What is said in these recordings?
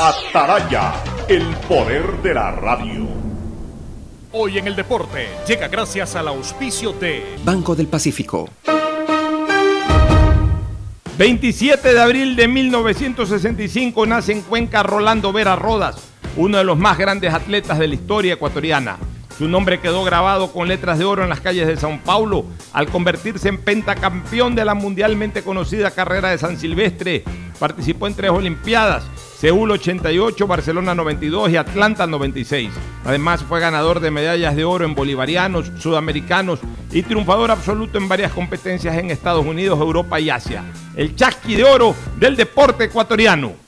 Ataraya, el poder de la radio. Hoy en el deporte llega gracias al auspicio de Banco del Pacífico. 27 de abril de 1965 nace en Cuenca Rolando Vera Rodas, uno de los más grandes atletas de la historia ecuatoriana. Su nombre quedó grabado con letras de oro en las calles de Sao Paulo al convertirse en pentacampeón de la mundialmente conocida carrera de San Silvestre. Participó en tres Olimpiadas, Seúl 88, Barcelona 92 y Atlanta 96. Además fue ganador de medallas de oro en bolivarianos, sudamericanos y triunfador absoluto en varias competencias en Estados Unidos, Europa y Asia. El chasqui de oro del deporte ecuatoriano.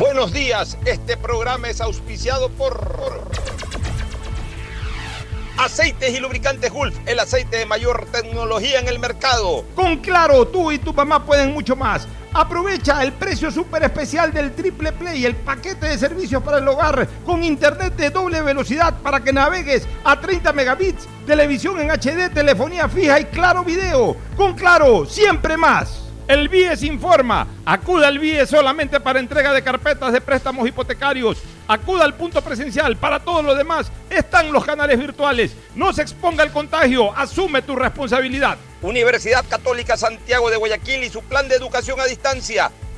Buenos días, este programa es auspiciado por Aceites y lubricantes Gulf, el aceite de mayor tecnología en el mercado. Con Claro, tú y tu mamá pueden mucho más. Aprovecha el precio súper especial del Triple Play, el paquete de servicios para el hogar con internet de doble velocidad para que navegues a 30 megabits, televisión en HD, telefonía fija y claro video. Con Claro, siempre más. El BIES informa. Acuda al BIES solamente para entrega de carpetas de préstamos hipotecarios. Acuda al punto presencial. Para todo lo demás están los canales virtuales. No se exponga al contagio. Asume tu responsabilidad. Universidad Católica Santiago de Guayaquil y su plan de educación a distancia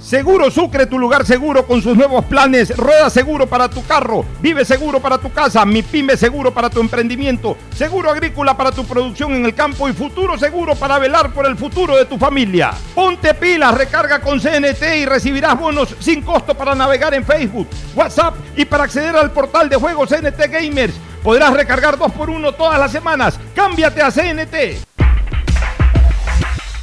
Seguro Sucre, tu lugar seguro con sus nuevos planes. Rueda seguro para tu carro, vive seguro para tu casa, mi pyme seguro para tu emprendimiento, seguro agrícola para tu producción en el campo y futuro seguro para velar por el futuro de tu familia. Ponte pilas, recarga con CNT y recibirás bonos sin costo para navegar en Facebook, WhatsApp y para acceder al portal de juegos CNT Gamers. Podrás recargar dos por uno todas las semanas. Cámbiate a CNT.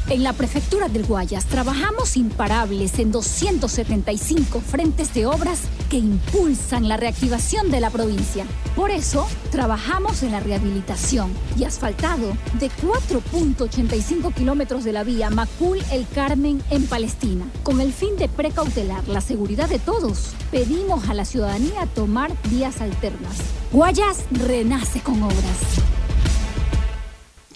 En la Prefectura del Guayas trabajamos imparables en 275 frentes de obras que impulsan la reactivación de la provincia. Por eso, trabajamos en la rehabilitación y asfaltado de 4.85 kilómetros de la vía Macul-El Carmen en Palestina. Con el fin de precautelar la seguridad de todos, pedimos a la ciudadanía tomar vías alternas. Guayas renace con obras.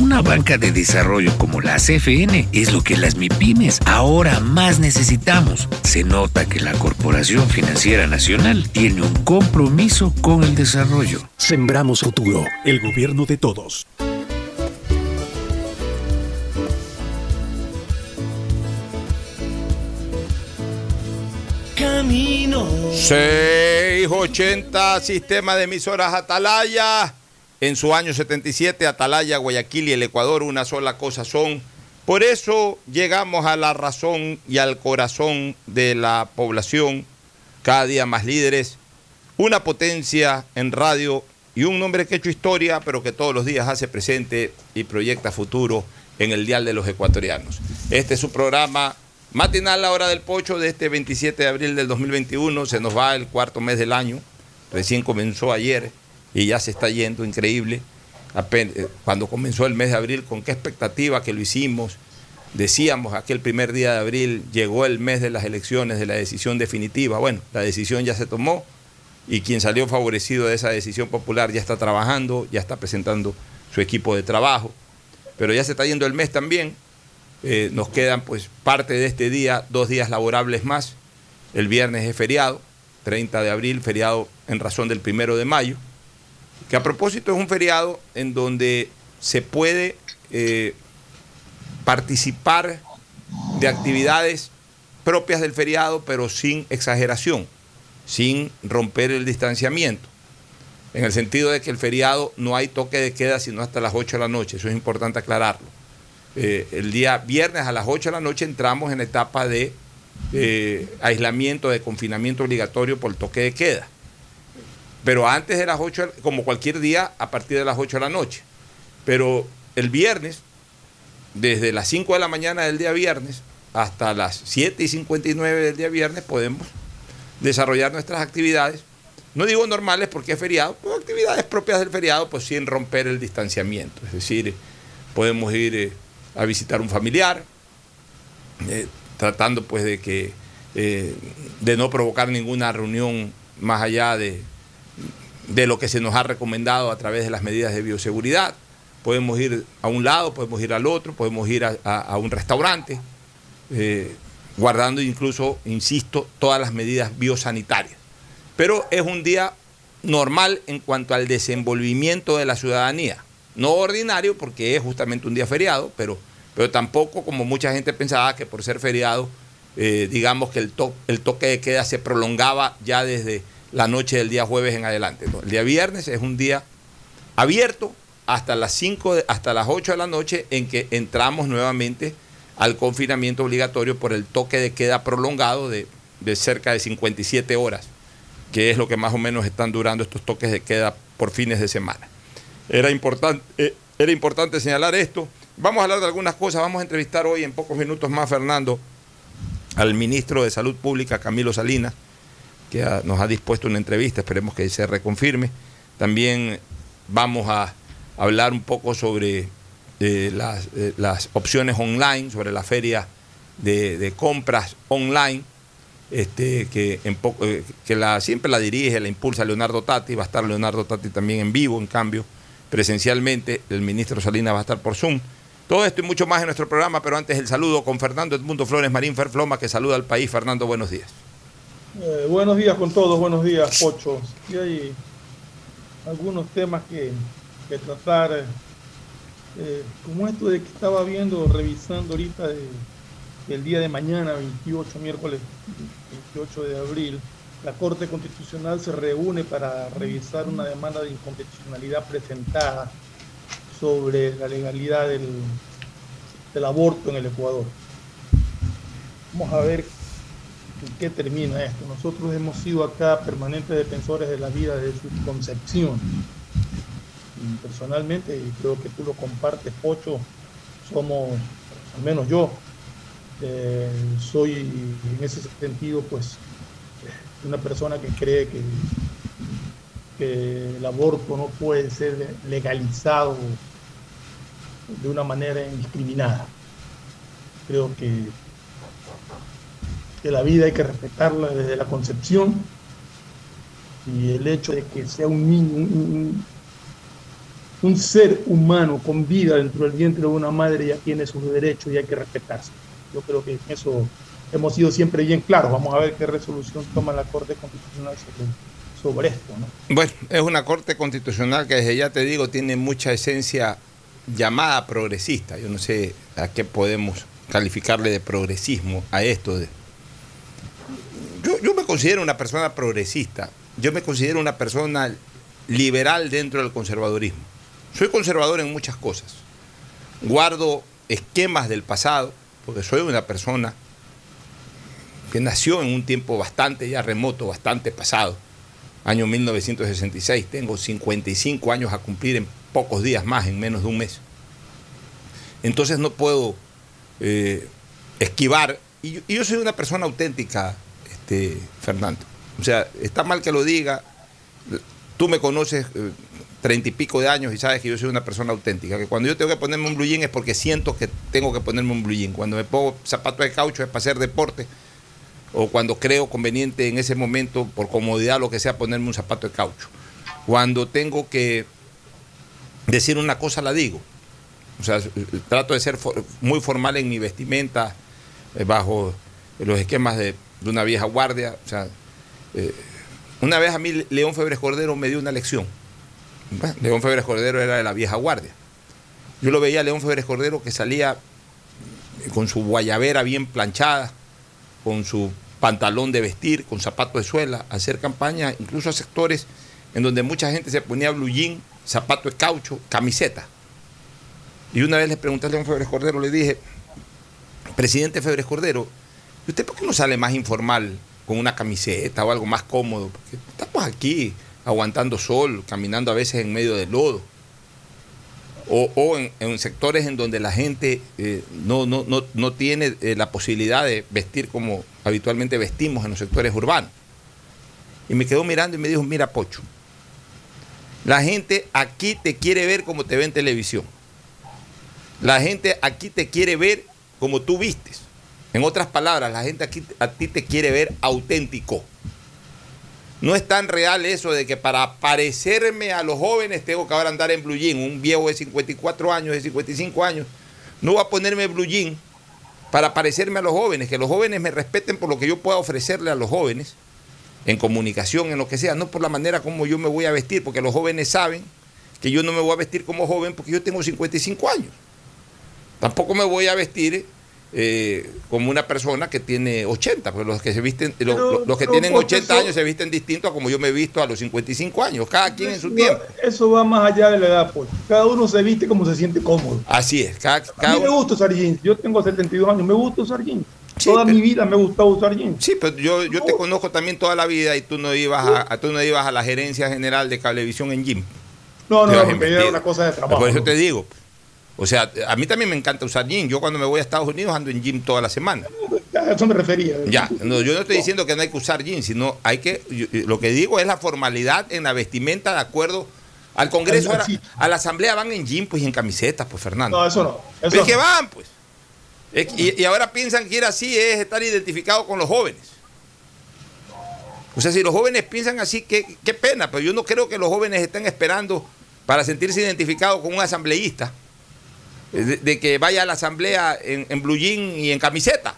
Una banca de desarrollo como la CFN es lo que las MIPIMES ahora más necesitamos. Se nota que la Corporación Financiera Nacional tiene un compromiso con el desarrollo. Sembramos futuro, el gobierno de todos. Camino. 680, sistema de emisoras Atalaya en su año 77, Atalaya, Guayaquil y el Ecuador una sola cosa son. Por eso llegamos a la razón y al corazón de la población, cada día más líderes, una potencia en radio y un hombre que ha hecho historia, pero que todos los días hace presente y proyecta futuro en el Dial de los Ecuatorianos. Este es su programa matinal La Hora del Pocho de este 27 de abril del 2021. Se nos va el cuarto mes del año. Recién comenzó ayer y ya se está yendo, increíble. Eh, cuando comenzó el mes de abril, con qué expectativa que lo hicimos. Decíamos aquel primer día de abril, llegó el mes de las elecciones, de la decisión definitiva. Bueno, la decisión ya se tomó y quien salió favorecido de esa decisión popular ya está trabajando, ya está presentando su equipo de trabajo. Pero ya se está yendo el mes también. Eh, nos quedan pues parte de este día, dos días laborables más. El viernes es feriado, 30 de abril, feriado en razón del primero de mayo, que a propósito es un feriado en donde se puede eh, participar de actividades propias del feriado, pero sin exageración, sin romper el distanciamiento. En el sentido de que el feriado no hay toque de queda sino hasta las 8 de la noche, eso es importante aclararlo. Eh, el día viernes a las 8 de la noche entramos en la etapa de eh, aislamiento, de confinamiento obligatorio por el toque de queda. Pero antes de las 8, como cualquier día, a partir de las 8 de la noche. Pero el viernes, desde las 5 de la mañana del día viernes hasta las 7 y 59 del día viernes, podemos desarrollar nuestras actividades. No digo normales porque es feriado, pero actividades propias del feriado, pues sin romper el distanciamiento. Es decir, podemos ir eh, a visitar un familiar, eh, tratando pues de que eh, de no provocar ninguna reunión más allá de, de lo que se nos ha recomendado a través de las medidas de bioseguridad. Podemos ir a un lado, podemos ir al otro, podemos ir a, un restaurante, eh, guardando incluso, insisto, todas las medidas biosanitarias. Pero es un día normal en cuanto al desenvolvimiento de la ciudadanía. No ordinario porque es justamente un día feriado, pero, pero tampoco como mucha gente pensaba que por ser feriado, eh, digamos que el, to- el toque de queda se prolongaba ya desde la noche del día jueves en adelante. El día viernes es un día abierto hasta las 5, de- hasta las 8 de la noche en que entramos nuevamente al confinamiento obligatorio por el toque de queda prolongado de, de cerca de 57 horas, que es lo que más o menos están durando estos toques de queda por fines de semana. Era importante, eh, era importante señalar esto. Vamos a hablar de algunas cosas. Vamos a entrevistar hoy en pocos minutos más, Fernando, al ministro de Salud Pública, Camilo Salinas, que nos ha dispuesto una entrevista. Esperemos que se reconfirme. También vamos a hablar un poco sobre eh, las, eh, las opciones online, sobre la feria de, compras online, este, que, eh, siempre la dirige, la impulsa Leonardo Tati. Va a estar Leonardo Tati también en vivo, en cambio, presencialmente. El ministro Salinas va a estar por Zoom. Todo esto y mucho más en nuestro programa, pero antes el saludo con Fernando Edmundo Flores Marín Ferfloma, que saluda al país. Fernando, buenos días. Eh, buenos días con todos, buenos días, Pocho. Y hay algunos temas que, que tratar, eh, como esto de que estaba viendo, revisando ahorita de, el día de mañana, 28, miércoles 28 de abril, la Corte Constitucional se reúne para revisar una demanda de inconstitucionalidad presentada sobre la legalidad del, del aborto en el Ecuador. Vamos a ver en qué termina esto. Nosotros hemos sido acá permanentes defensores de la vida desde su concepción. Y personalmente, y creo que tú lo compartes, Pocho, somos, al menos yo, eh, soy en ese sentido, pues, una persona que cree que el aborto no puede ser legalizado de una manera indiscriminada. Creo que que la vida hay que respetarla desde la concepción y el hecho de que sea un niño, un, ser humano con vida dentro del vientre de una madre ya tiene sus derechos y hay que respetarse. Yo creo que en eso hemos sido siempre bien claros. Vamos a ver qué resolución toma la Corte Constitucional sobre, esto. ¿no? Bueno, es una corte constitucional que desde ya te digo tiene mucha esencia llamada progresista. Yo no sé a qué podemos calificarle de progresismo a esto. Yo, me considero una persona progresista, yo me considero una persona liberal dentro del conservadurismo. Soy conservador en muchas cosas. Guardo esquemas del pasado, porque soy una persona que nació en un tiempo bastante ya remoto, bastante pasado, año 1966. Tengo 55 años a cumplir en pocos días más, en menos de un mes. Entonces no puedo eh, esquivar. Y y yo soy una persona auténtica, este, Fernando. O sea, está mal que lo diga. Tú me conoces eh, treinta y pico de años y sabes que yo soy una persona auténtica. Que cuando yo tengo que ponerme un blue es porque siento que tengo que ponerme un blue. Cuando me pongo zapatos de caucho es para hacer deporte. O cuando creo conveniente en ese momento, por comodidad, lo que sea, ponerme un zapato de caucho. Cuando tengo que decir una cosa, la digo. O sea, trato de ser muy formal en mi vestimenta, eh, bajo los esquemas de, de una vieja guardia. O sea, eh, una vez a mí León Febres Cordero me dio una lección. León Febres Cordero era de la vieja guardia. Yo lo veía a León Febres Cordero que salía con su guayabera bien planchada, con su pantalón de vestir, con zapatos de suela, a hacer campaña, incluso a sectores en donde mucha gente se ponía blue jean, zapato de caucho, camiseta. Y una vez le pregunté a León Febres Cordero, le dije, presidente Febres Cordero, ¿y usted por qué no sale más informal con una camiseta o algo más cómodo? Porque estamos aquí aguantando sol, caminando a veces en medio del lodo. O, en sectores en donde la gente eh, no, no, no, no tiene eh, la posibilidad de vestir como habitualmente vestimos en los sectores urbanos. Y me quedó mirando y me dijo, mira Pocho, la gente aquí te quiere ver como te ve en televisión. La gente aquí te quiere ver como tú vistes. En otras palabras, la gente aquí a ti te quiere ver auténtico. No es tan real eso de que para parecerme a los jóvenes tengo que ahora andar en blue jean. Un viejo de 54 años, de 55 años, no va a ponerme blue jean para parecerme a los jóvenes. Que los jóvenes me respeten por lo que yo pueda ofrecerle a los jóvenes en comunicación, en lo que sea, no por la manera como yo me voy a vestir, porque los jóvenes saben que yo no me voy a vestir como joven porque yo tengo 55 años. Tampoco me voy a vestir eh, como una persona que tiene 80, porque los que se visten, los, Pero- los que tienen porque 80 eso- años se visten distinto a como yo me he visto a los 55 años, cada quien en su No, tiempo. Eso va más allá de la edad, pues. Cada uno se viste como se siente cómodo. Así es, cada, A cada mí me gusta usar jeans. Yo tengo 72 años, me gusta usar jeans. Sí, Toda pero- mi vida me ha gustado usar jeans. Sí, pero yo, yo te conozco también toda la vida y tú no ibas a, a- tú no ibas a la gerencia general de Cablevisión en Jim. No, no, porque vestido. era una cosa de trabajo. Por eso te digo. O sea, a mí también me encanta usar jean. Yo cuando me voy a Estados Unidos ando en jean toda la semana. A eso me refería. Ya, no, yo no estoy diciendo que no hay que usar jean, sino hay que, yo- lo que digo es la formalidad en la vestimenta de acuerdo al Congreso, a la Asamblea van en jean pues y en camisetas, pues Fernando. No, eso no. Eso es que van, pues. Es y, y ahora piensan que ir así es estar identificado con los jóvenes. O sea, si los jóvenes piensan así, qué, qué pena, pero yo no creo que los jóvenes estén esperando para sentirse identificados con un asambleísta, de, que vaya a la asamblea en, en jean y en camiseta.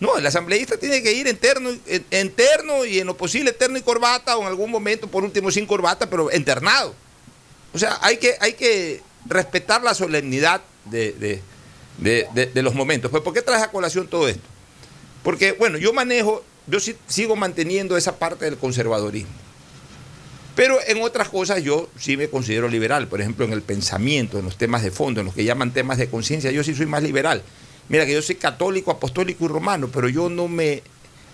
No, el asambleísta tiene que ir en terno, y en lo posible terno y corbata, o en algún momento, por último, sin corbata, pero internado. O sea, hay que, hay que respetar la solemnidad de, de- de- los momentos. Pues, ¿por qué traes a colación todo esto? Porque, bueno, yo manejo, yo sigo manteniendo esa parte del conservadorismo. Pero en otras cosas yo sí me considero liberal. Por ejemplo, en el pensamiento, en los temas de fondo, en los que llaman temas de conciencia, yo sí soy más liberal. Mira que yo soy católico, apostólico y romano, pero yo no me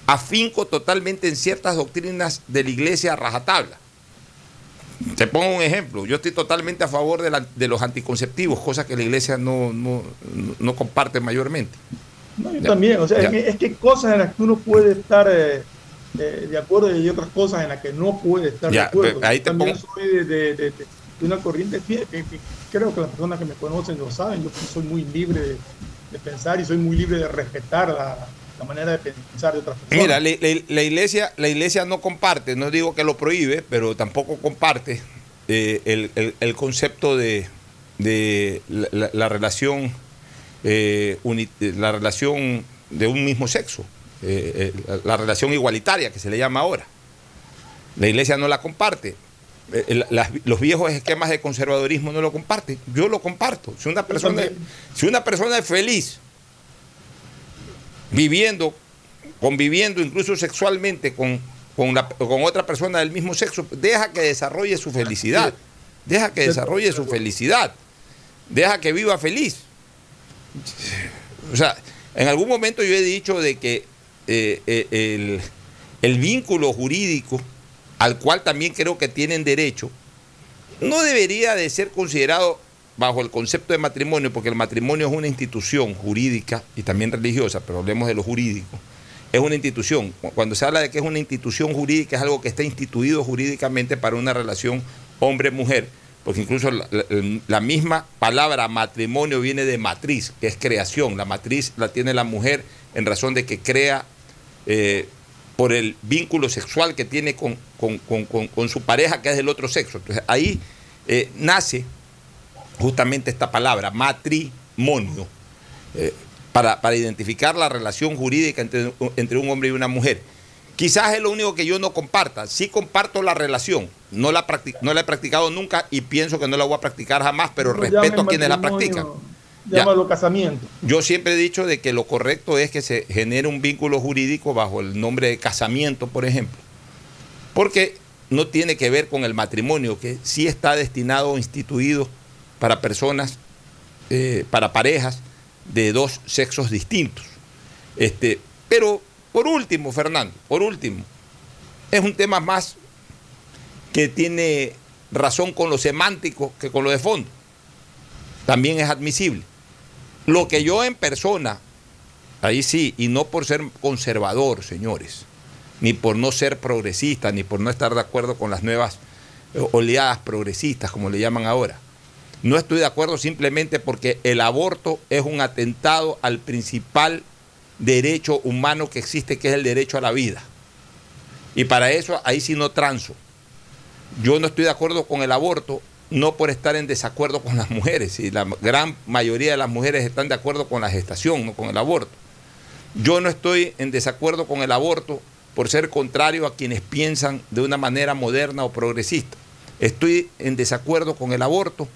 afinco totalmente en ciertas doctrinas de la iglesia a rajatabla. Te pongo un ejemplo. Yo estoy totalmente a favor de, la- de los anticonceptivos, cosa que la iglesia no, no, no- comparte mayormente. No, yo Ya. también, o sea, Ya. es que, es que hay cosas en las que uno puede estar eh, eh, de acuerdo y hay otras cosas en las que no puede estar Ya, de acuerdo. ahí te también pongo- soy de, de- de- de una corriente que, que- que creo que las personas que me conocen lo saben, yo soy muy libre de, pensar y soy muy libre de respetar la, la manera de pensar de otras personas. Mira, la, la- la iglesia, la iglesia no comparte, no digo que lo prohíbe, pero tampoco comparte eh, el, el- el concepto de, de la, la- la relación eh, uni- la relación de un mismo sexo, eh, eh, la, la relación igualitaria que se le llama ahora. La iglesia no la comparte. Eh, los viejos esquemas de conservadurismo no lo comparten. Yo lo comparto. Si una persona, si una persona es feliz viviendo conviviendo incluso sexualmente con, con, la- con otra persona del mismo sexo, deja que desarrolle su felicidad. Deja que desarrolle su felicidad. Deja que viva feliz. O sea, en algún momento yo he dicho de que eh, eh, el, vínculo jurídico al cual también creo que tienen derecho, no debería de ser considerado bajo el concepto de matrimonio, porque el matrimonio es una institución jurídica y también religiosa, pero hablemos de lo jurídico. Es una institución. Cuando se habla de que es una institución jurídica, es algo que está instituido jurídicamente para una relación hombre-mujer, porque incluso la misma palabra matrimonio viene de matriz, que es creación. La matriz la tiene la mujer en razón de que crea eh, por el vínculo sexual que tiene con, con- con- con- su pareja que es del otro sexo. Entonces ahí eh, nace justamente esta palabra, matrimonio, eh, para, para identificar la relación jurídica entre, entre un hombre y una mujer. Quizás es lo único que yo no comparta. Sí comparto la relación. No la, no la he practicado nunca y pienso que no la voy a practicar jamás, pero No respeto a quienes la matrimonio, practican. Ya. Llámalo casamiento. Yo siempre he dicho de que lo correcto es que se genere un vínculo jurídico bajo el nombre de casamiento, por ejemplo. Porque no tiene que ver con el matrimonio, que sí está destinado o instituido para personas, eh, para parejas de dos sexos distintos. Este, pero por último, Fernando, por último, es un tema más que tiene razón con lo semántico que con lo de fondo. También es admisible. Lo que yo en persona, ahí sí, y no por ser conservador, señores, ni por no ser progresista, ni por no estar de acuerdo con las nuevas eh, oleadas progresistas, como le llaman ahora. No estoy de acuerdo simplemente porque el aborto es un atentado al principal derecho humano que existe, que es el derecho a la vida. Y para eso ahí sí no transo. Yo no estoy de acuerdo con el aborto, no por estar en desacuerdo con las mujeres, y la gran mayoría de las mujeres están de acuerdo con la gestación, no con el aborto. Yo no estoy en desacuerdo con el aborto por ser contrario a quienes piensan de una manera moderna o progresista. Estoy en desacuerdo con el aborto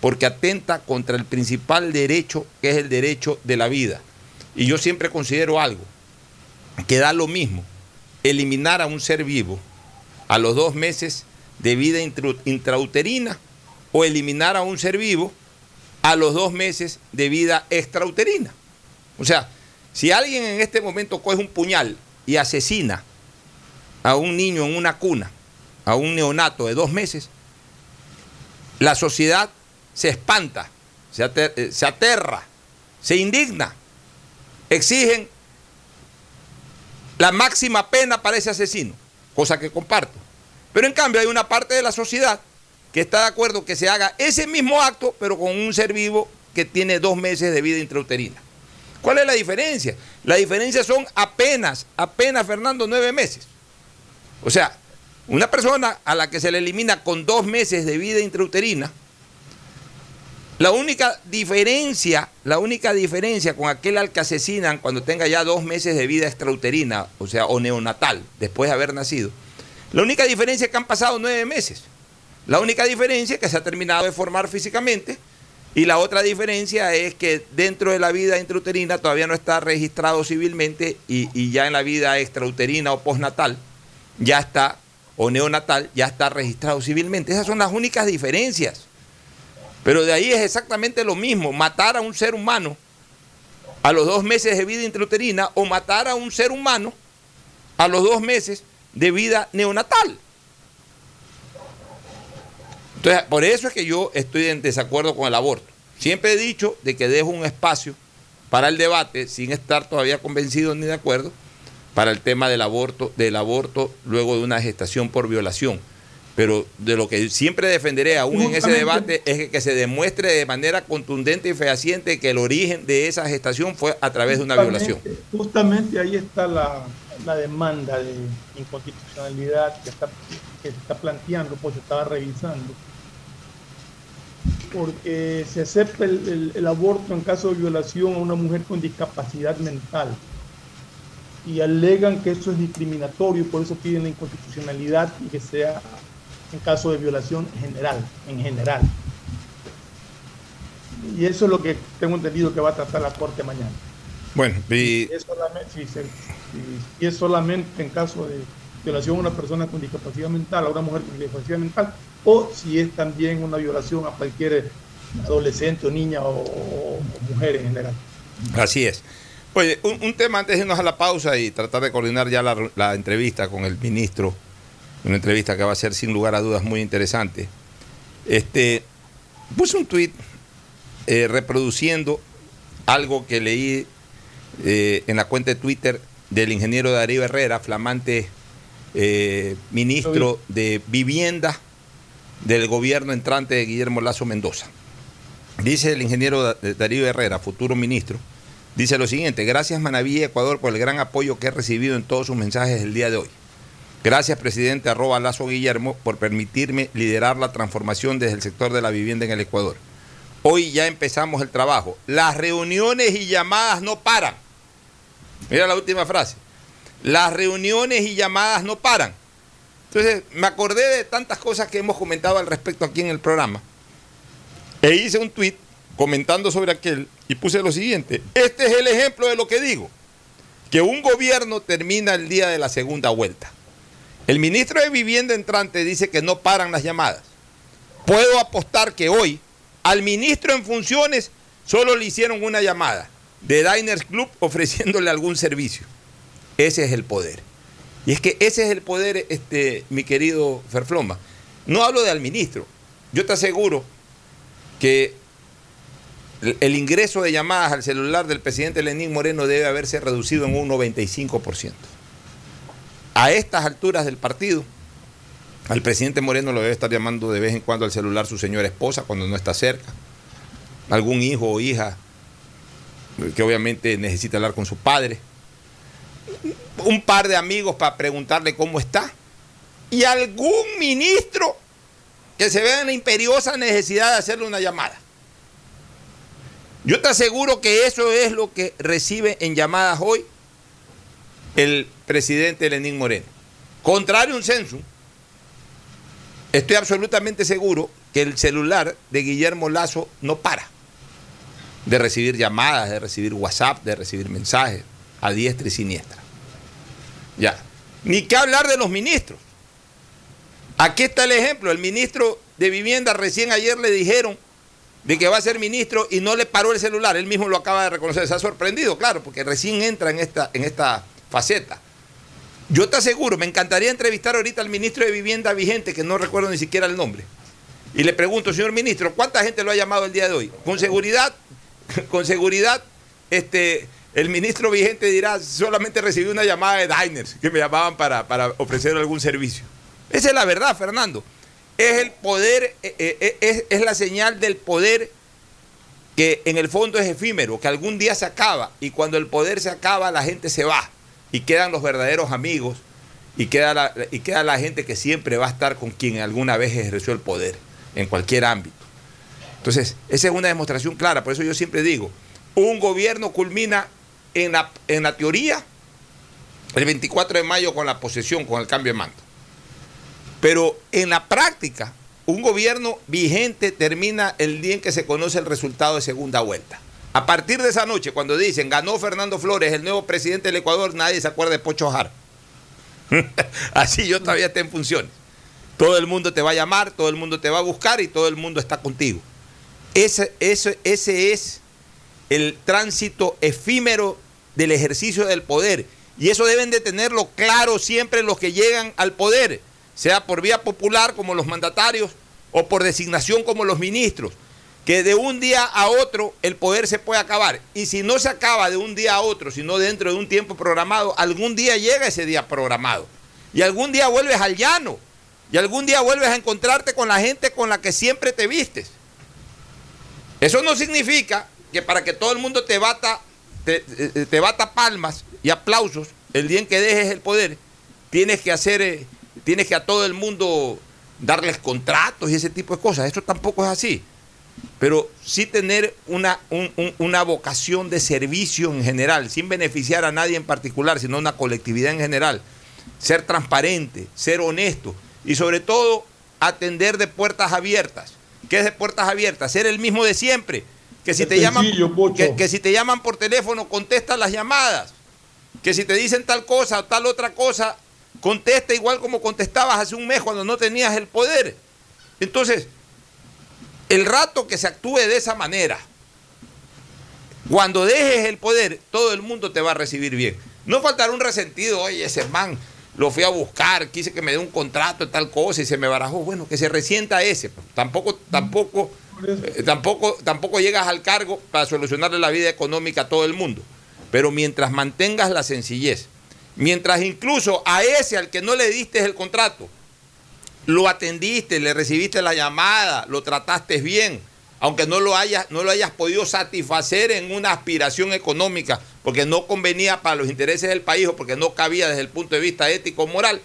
porque atenta contra el principal derecho, que es el derecho de la vida. Y yo siempre considero algo, que da lo mismo eliminar a un ser vivo a los dos meses de vida intrauterina o eliminar a un ser vivo a los dos meses de vida extrauterina. O sea, si alguien en este momento coge un puñal y asesina a un niño en una cuna, a un neonato de dos meses, la sociedad se espanta, se, eh, se aterra, se indigna, exigen la máxima pena para ese asesino, cosa que comparto. Pero en cambio hay una parte de la sociedad que está de acuerdo que se haga ese mismo acto, pero con un ser vivo que tiene dos meses de vida intrauterina. ¿Cuál es la diferencia? La diferencia son apenas, apenas, Fernando, nueve meses. O sea, una persona a la que se le elimina con dos meses de vida intrauterina, la única diferencia, la única diferencia con aquel al que asesinan cuando tenga ya dos meses de vida extrauterina, o sea, o neonatal, después de haber nacido, la única diferencia es que han pasado nueve meses. La única diferencia es que se ha terminado de formar físicamente y la otra diferencia es que dentro de la vida intrauterina todavía no está registrado civilmente y, y ya en la vida extrauterina o postnatal ya está, o neonatal, ya está registrado civilmente. Esas son las únicas diferencias. Pero de ahí es exactamente lo mismo, matar a un ser humano a los dos meses de vida intrauterina o matar a un ser humano a los dos meses de vida neonatal. Entonces, por eso es que yo estoy en desacuerdo con el aborto. Siempre he dicho de que dejo un espacio para el debate, sin estar todavía convencido ni de acuerdo, para el tema del aborto, del aborto luego de una gestación por violación. Pero de lo que siempre defenderé aún en ese debate es que, se demuestre de manera contundente y fehaciente que el origen de esa gestación fue a través de una violación. Justamente- ahí está la, la demanda de inconstitucionalidad que, está, que se está planteando, pues se estaba revisando. Porque se acepta el, el- el aborto en caso de violación a una mujer con discapacidad mental. Y alegan que eso es discriminatorio, por eso piden la inconstitucionalidad y que sea en caso de violación general, en general. Y eso es lo que tengo entendido que va a tratar la Corte mañana. Bueno, y... Es solamente, si, si es solamente en caso de violación a una persona con discapacidad mental, a una mujer con discapacidad mental, o si es también una violación a cualquier adolescente o niña o, mujer en general. Así es. Oye, un, tema antes de irnos a la pausa y tratar de coordinar ya la, entrevista con el ministro, una entrevista que va a ser sin lugar a dudas muy interesante. Este, puse un tuit eh, reproduciendo algo que leí eh, en la cuenta de Twitter del ingeniero Darío Herrera, flamante eh, ministro de Vivienda del gobierno entrante de Guillermo Lazo Mendoza. Dice el ingeniero Darío Herrera, futuro ministro, dice lo siguiente, gracias Manaví Ecuador por el gran apoyo que he recibido en todos sus mensajes el día de hoy. Gracias, presidente arroba Lazo Guillermo, por permitirme liderar la transformación desde el sector de la vivienda en el Ecuador. Hoy ya empezamos el trabajo. Las reuniones y llamadas no paran. Mira la última frase. Las reuniones y llamadas no paran. Entonces, me acordé de tantas cosas que hemos comentado al respecto aquí en el programa. E hice un tweet comentando sobre aquel y puse lo siguiente. Este es el ejemplo de lo que digo. Que un gobierno termina el día de la segunda vuelta. El ministro de Vivienda entrante dice que no paran las llamadas. Puedo apostar que hoy al ministro en funciones solo le hicieron una llamada de Diners Club ofreciéndole algún servicio. Ese es el poder. Y es que ese es el poder, este, mi querido Ferfloma. No hablo de al ministro. Yo te aseguro que el ingreso de llamadas al celular del presidente Lenín Moreno debe haberse reducido en un 95%. A estas alturas del partido, al presidente Moreno lo debe estar llamando de vez en cuando al celular su señora esposa cuando no está cerca, algún hijo o hija que obviamente necesita hablar con su padre un par de amigos para preguntarle cómo está y algún ministro que se vea en la imperiosa necesidad de hacerle una llamada. Yo te aseguro que eso es lo que recibe en llamadas hoy el presidente Lenín Moreno. Contrario a un censo, estoy absolutamente seguro que el celular de Guillermo Lazo no para de recibir llamadas, de recibir WhatsApp, de recibir mensajes a diestra y siniestra. Ya. Ni qué hablar de los ministros. Aquí está el ejemplo. El ministro de Vivienda recién ayer le dijeron de que va a ser ministro y no le paró el celular. Él mismo lo acaba de reconocer. Se ha sorprendido, claro, porque recién entra en esta, en esta faceta. Yo te aseguro, me encantaría entrevistar ahorita al ministro de Vivienda vigente, que no recuerdo ni siquiera el nombre. Y le pregunto, señor ministro, ¿cuánta gente lo ha llamado el día de hoy? Con seguridad, con seguridad, este, el ministro vigente dirá, solamente recibí una llamada de diners que me llamaban para, ofrecer algún servicio. Esa es la verdad, Fernando. Es el poder, eh, eh, eh, es, la señal del poder que en el fondo es efímero, que algún día se acaba y cuando el poder se acaba la gente se va y quedan los verdaderos amigos y queda la, y queda la gente que siempre va a estar con quien alguna vez ejerció el poder en cualquier ámbito. Entonces, esa es una demostración clara, por eso yo siempre digo, un gobierno culmina en la, en la teoría el 24 de mayo con la posesión, con el cambio de mando. Pero en la práctica, un gobierno vigente termina el día en que se conoce el resultado de segunda vuelta. A partir de esa noche, cuando dicen ganó Fernando Flores, el nuevo presidente del Ecuador, nadie se acuerda de Pocho Jar. Así yo todavía estoy en funciones. Todo el mundo te va a llamar, todo el mundo te va a buscar y todo el mundo está contigo. Ese, ese, ese es el tránsito efímero del ejercicio del poder. Y eso deben de tenerlo claro siempre los que llegan al poder, sea por vía popular como los mandatarios o por designación como los ministros, que de un día a otro el poder se puede acabar. Y si no se acaba de un día a otro, sino dentro de un tiempo programado, algún día llega ese día programado. Y algún día vuelves al llano. Y algún día vuelves a encontrarte con la gente con la que siempre te vistes. Eso no significa que para que todo el mundo te bata te, te, bata palmas y aplausos el día en que dejes el poder, tienes que hacer, eh, tienes que a todo el mundo darles contratos y ese tipo de cosas. Eso tampoco es así. Pero sí tener una, una vocación de servicio en general, sin beneficiar a nadie en particular, sino una colectividad en general. Ser transparente, ser honesto y sobre todo atender de puertas abiertas. ¿Qué es de puertas abiertas? Ser el mismo de siempre Que si, te llaman, que si te llaman por teléfono, contesta las llamadas. Que si te dicen tal cosa o tal otra cosa, contesta igual como contestabas hace un mes cuando no tenías el poder. Entonces, el rato que se actúe de esa manera, cuando dejes el poder, todo el mundo te va a recibir bien. No faltará un resentido, oye, ese man lo fui a buscar, quise que me dé un contrato, tal cosa, y se me barajó. Bueno, que se resienta ese. pues. Tampoco, tampoco, eh, tampoco, tampoco llegas al cargo para solucionarle la vida económica a todo el mundo. Pero mientras mantengas la sencillez, mientras incluso a ese al que no le diste el contrato, lo atendiste, le recibiste la llamada, lo trataste bien, aunque no lo hayas, no lo hayas podido satisfacer en una aspiración económica, porque no convenía para los intereses del país o porque no cabía desde el punto de vista ético o moral,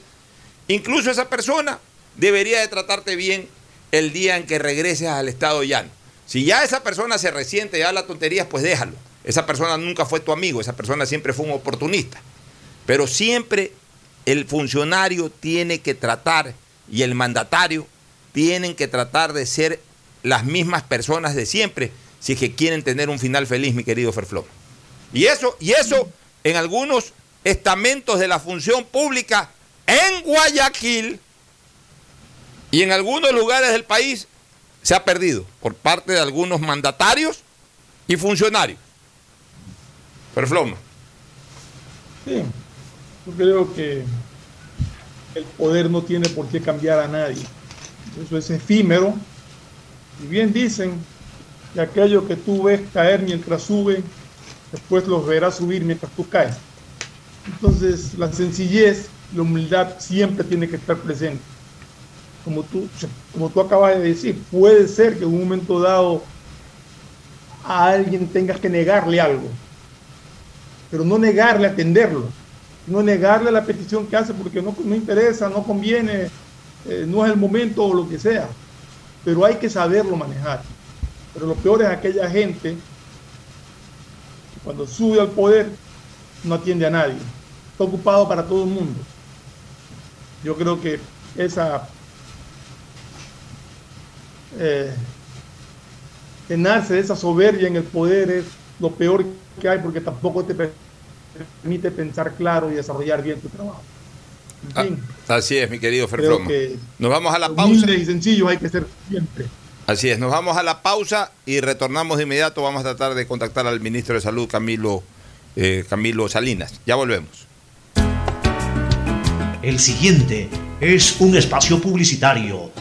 incluso esa persona debería de tratarte bien el día en que regreses al estado llano. Si ya esa persona se resiente y habla tonterías, pues déjalo. Esa persona nunca fue tu amigo, esa persona siempre fue un oportunista. Pero siempre el funcionario tiene que tratar y el mandatario tienen que tratar de ser las mismas personas de siempre si es que quieren tener un final feliz, mi querido Ferfloma. Y eso, y eso en algunos estamentos de la función pública en Guayaquil y en algunos lugares del país se ha perdido por parte de algunos mandatarios y funcionarios. Ferfloma. Sí, yo creo que el poder no tiene por qué cambiar a nadie. Eso es efímero. Y bien dicen que aquello que tú ves caer mientras sube, después los verás subir mientras tú caes. Entonces, la sencillez, la humildad siempre tiene que estar presente. Como tú, como tú acabas de decir, puede ser que en un momento dado a alguien tengas que negarle algo, pero no negarle atenderlo, no negarle la petición que hace porque no, no interesa, no conviene, eh, no es el momento o lo que sea, pero hay que saberlo manejar. Pero lo peor es aquella gente que cuando sube al poder no atiende a nadie, está ocupado para todo el mundo. Yo creo que esa eh, llenarse de esa soberbia en el poder es lo peor que hay porque tampoco te permite pensar claro y desarrollar bien tu trabajo. En fin, Ah, así es, mi querido Ferfloma. que Nos vamos a la pausa. y sencillos hay que ser siempre. Así es, nos vamos a la pausa y retornamos de inmediato. Vamos a tratar de contactar al ministro de Salud, Camilo, eh, Camilo Salinas. Ya volvemos. El siguiente es un espacio publicitario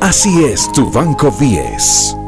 Así es tu Banco 10.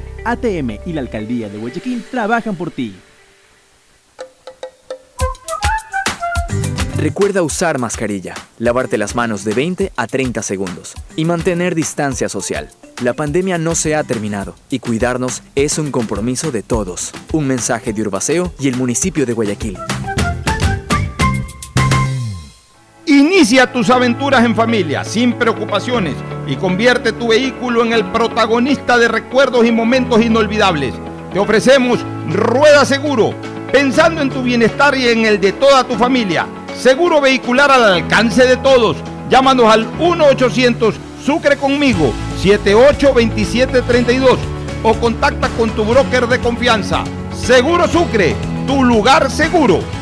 ATM y la Alcaldía de Huechequín trabajan por ti. Recuerda usar mascarilla, lavarte las manos de 20 a 30 segundos y mantener distancia social. La pandemia no se ha terminado y cuidarnos es un compromiso de todos. Un mensaje de Urbaceo y el municipio de Guayaquil. Inicia tus aventuras en familia, sin preocupaciones, y convierte tu vehículo en el protagonista de recuerdos y momentos inolvidables. Te ofrecemos Rueda Seguro, pensando en tu bienestar y en el de toda tu familia. Seguro vehicular al alcance de todos. Llámanos al 1-800 Sucre conmigo 782732 o contacta con tu broker de confianza. Seguro Sucre, tu lugar seguro.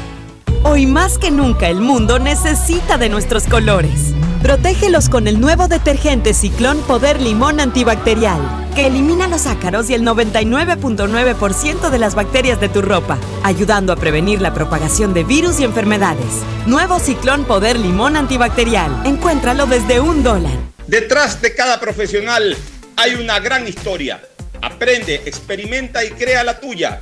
Hoy más que nunca el mundo necesita de nuestros colores. Protégelos con el nuevo detergente Ciclón Poder Limón Antibacterial, que elimina los ácaros y el 99.9% de las bacterias de tu ropa, ayudando a prevenir la propagación de virus y enfermedades. Nuevo Ciclón Poder Limón Antibacterial. Encuéntralo desde un dólar. Detrás de cada profesional hay una gran historia. Aprende, experimenta y crea la tuya.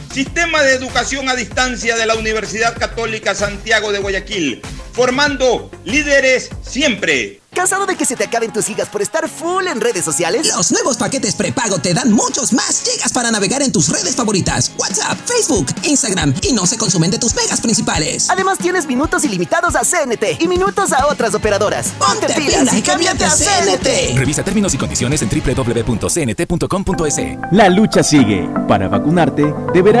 Sistema de educación a distancia de la Universidad Católica Santiago de Guayaquil, formando líderes siempre. ¿Cansado de que se te acaben tus gigas por estar full en redes sociales? Los nuevos paquetes prepago te dan muchos más gigas para navegar en tus redes favoritas. WhatsApp, Facebook, Instagram y no se consumen de tus megas principales. Además tienes minutos ilimitados a CNT y minutos a otras operadoras. Ponte, pilas y cámbiate a CNT. Revisa términos y condiciones en www.cnt.com.es. La lucha sigue. Para vacunarte, deberás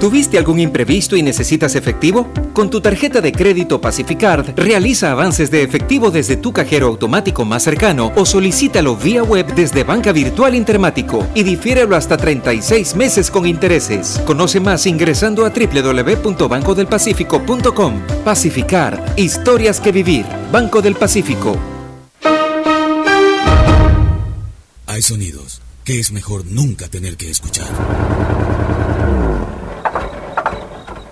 ¿Tuviste algún imprevisto y necesitas efectivo? Con tu tarjeta de crédito Pacificard, realiza avances de efectivo desde tu cajero automático más cercano o solicítalo vía web desde Banca Virtual Intermático y difiérelo hasta 36 meses con intereses. Conoce más ingresando a www.bancodelpacifico.com. Pacificard, historias que vivir. Banco del Pacífico. Hay sonidos que es mejor nunca tener que escuchar.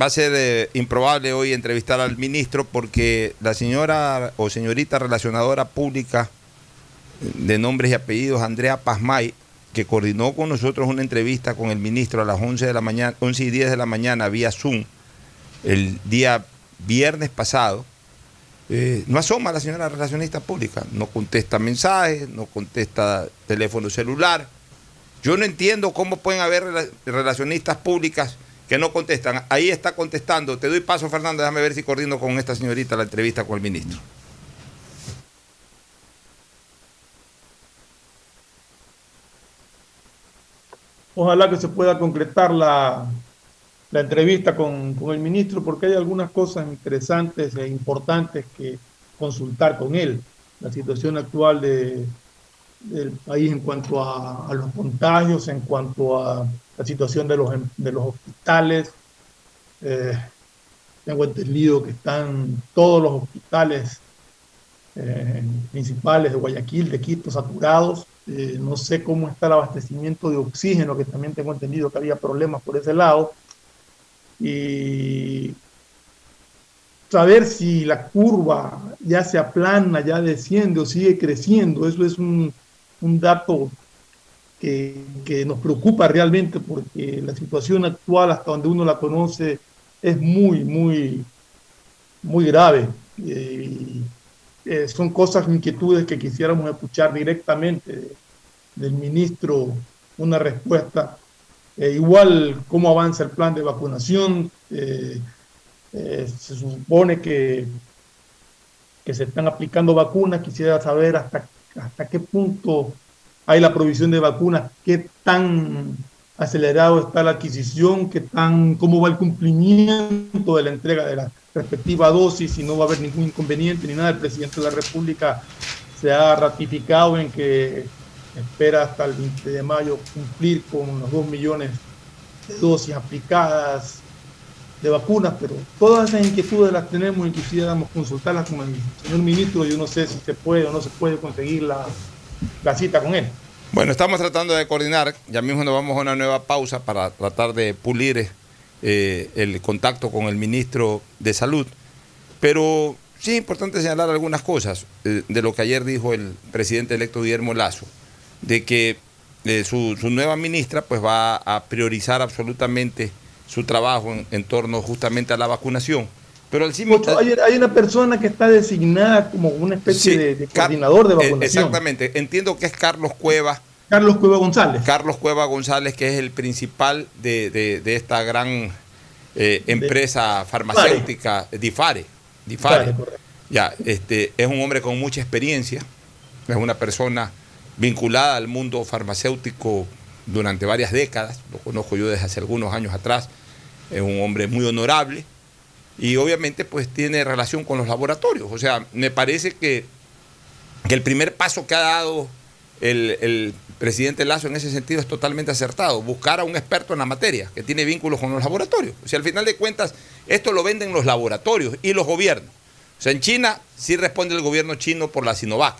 Va a ser eh, improbable hoy entrevistar al ministro porque la señora o señorita relacionadora pública de nombres y apellidos, Andrea Pasmay, que coordinó con nosotros una entrevista con el ministro a las 11, de la mañana, 11 y 10 de la mañana vía Zoom el día viernes pasado, Eh, no asoma la señora relacionista pública, no contesta mensajes, no contesta teléfono celular. Yo no entiendo cómo pueden haber rela- relacionistas públicas que no contestan. Ahí está contestando. Te doy paso, Fernando, déjame ver si coordino con esta señorita la entrevista con el ministro. Ojalá que se pueda concretar la, la entrevista con, con el ministro porque hay algunas cosas interesantes e importantes que consultar con él. La situación actual de, del país en cuanto a, a los contagios, en cuanto a la situación de los, em- de los hospitales. Eh, tengo entendido que están todos los hospitales eh, principales de Guayaquil, de Quito, saturados. Eh, no sé cómo está el abastecimiento de oxígeno, que también tengo entendido que había problemas por ese lado. Y saber si la curva ya se aplana, ya desciende o sigue creciendo, eso es un, un dato que, nos preocupa realmente porque la situación actual, hasta donde uno la conoce, es muy, muy, muy grave. Eh, eh, son cosas, inquietudes que quisiéramos escuchar directamente de- del ministro, una respuesta. Eh, igual, cómo avanza el plan de vacunación. Se supone que, que se están aplicando vacunas. Quisiera saber hasta, hasta qué punto hay la provisión de vacunas, qué tan acelerado está la adquisición, qué tan, cómo va el cumplimiento de la entrega de la respectiva dosis, si no va a haber ningún inconveniente ni nada. El presidente de la República se ha ratificado en que espera hasta el 20 de mayo cumplir con los 2 millones de dosis aplicadas de vacunas, pero todas esas inquietudes las tenemos y quisiéramos consultarlas con el señor ministro. Yo no sé si se puede o no se puede conseguir la, la cita con él. Bueno, estamos tratando de coordinar. Ya mismo nos vamos a una nueva pausa para tratar de pulir eh, el contacto con el ministro de Salud. Pero sí es importante señalar algunas cosas eh, de lo que ayer dijo el presidente electo Guillermo Lazo, de que eh, su, nueva ministra pues va a priorizar absolutamente su trabajo en torno justamente a la vacunación. Pero al Ocho, hay, hay una persona que está designada como una especie Sí, de, coordinador de eh, vacunación. exactamente. Entiendo que es Carlos Cueva. Carlos Cueva González. Carlos Cueva González, que es el principal de, de- de esta gran eh, empresa farmacéutica, Difare. Difare. Difare, correcto. Ya, este, es un hombre con mucha experiencia, es una persona vinculada al mundo farmacéutico durante varias décadas, lo conozco yo desde hace algunos años atrás, es un hombre muy honorable y obviamente pues tiene relación con los laboratorios. O sea, me parece que, que el primer paso que ha dado el, el presidente Lazo en ese sentido es totalmente acertado, buscar a un experto en la materia que tiene vínculos con los laboratorios. O sea, al final de cuentas, esto lo venden los laboratorios y los gobiernos. O sea, en China sí responde el gobierno chino por la Sinovac,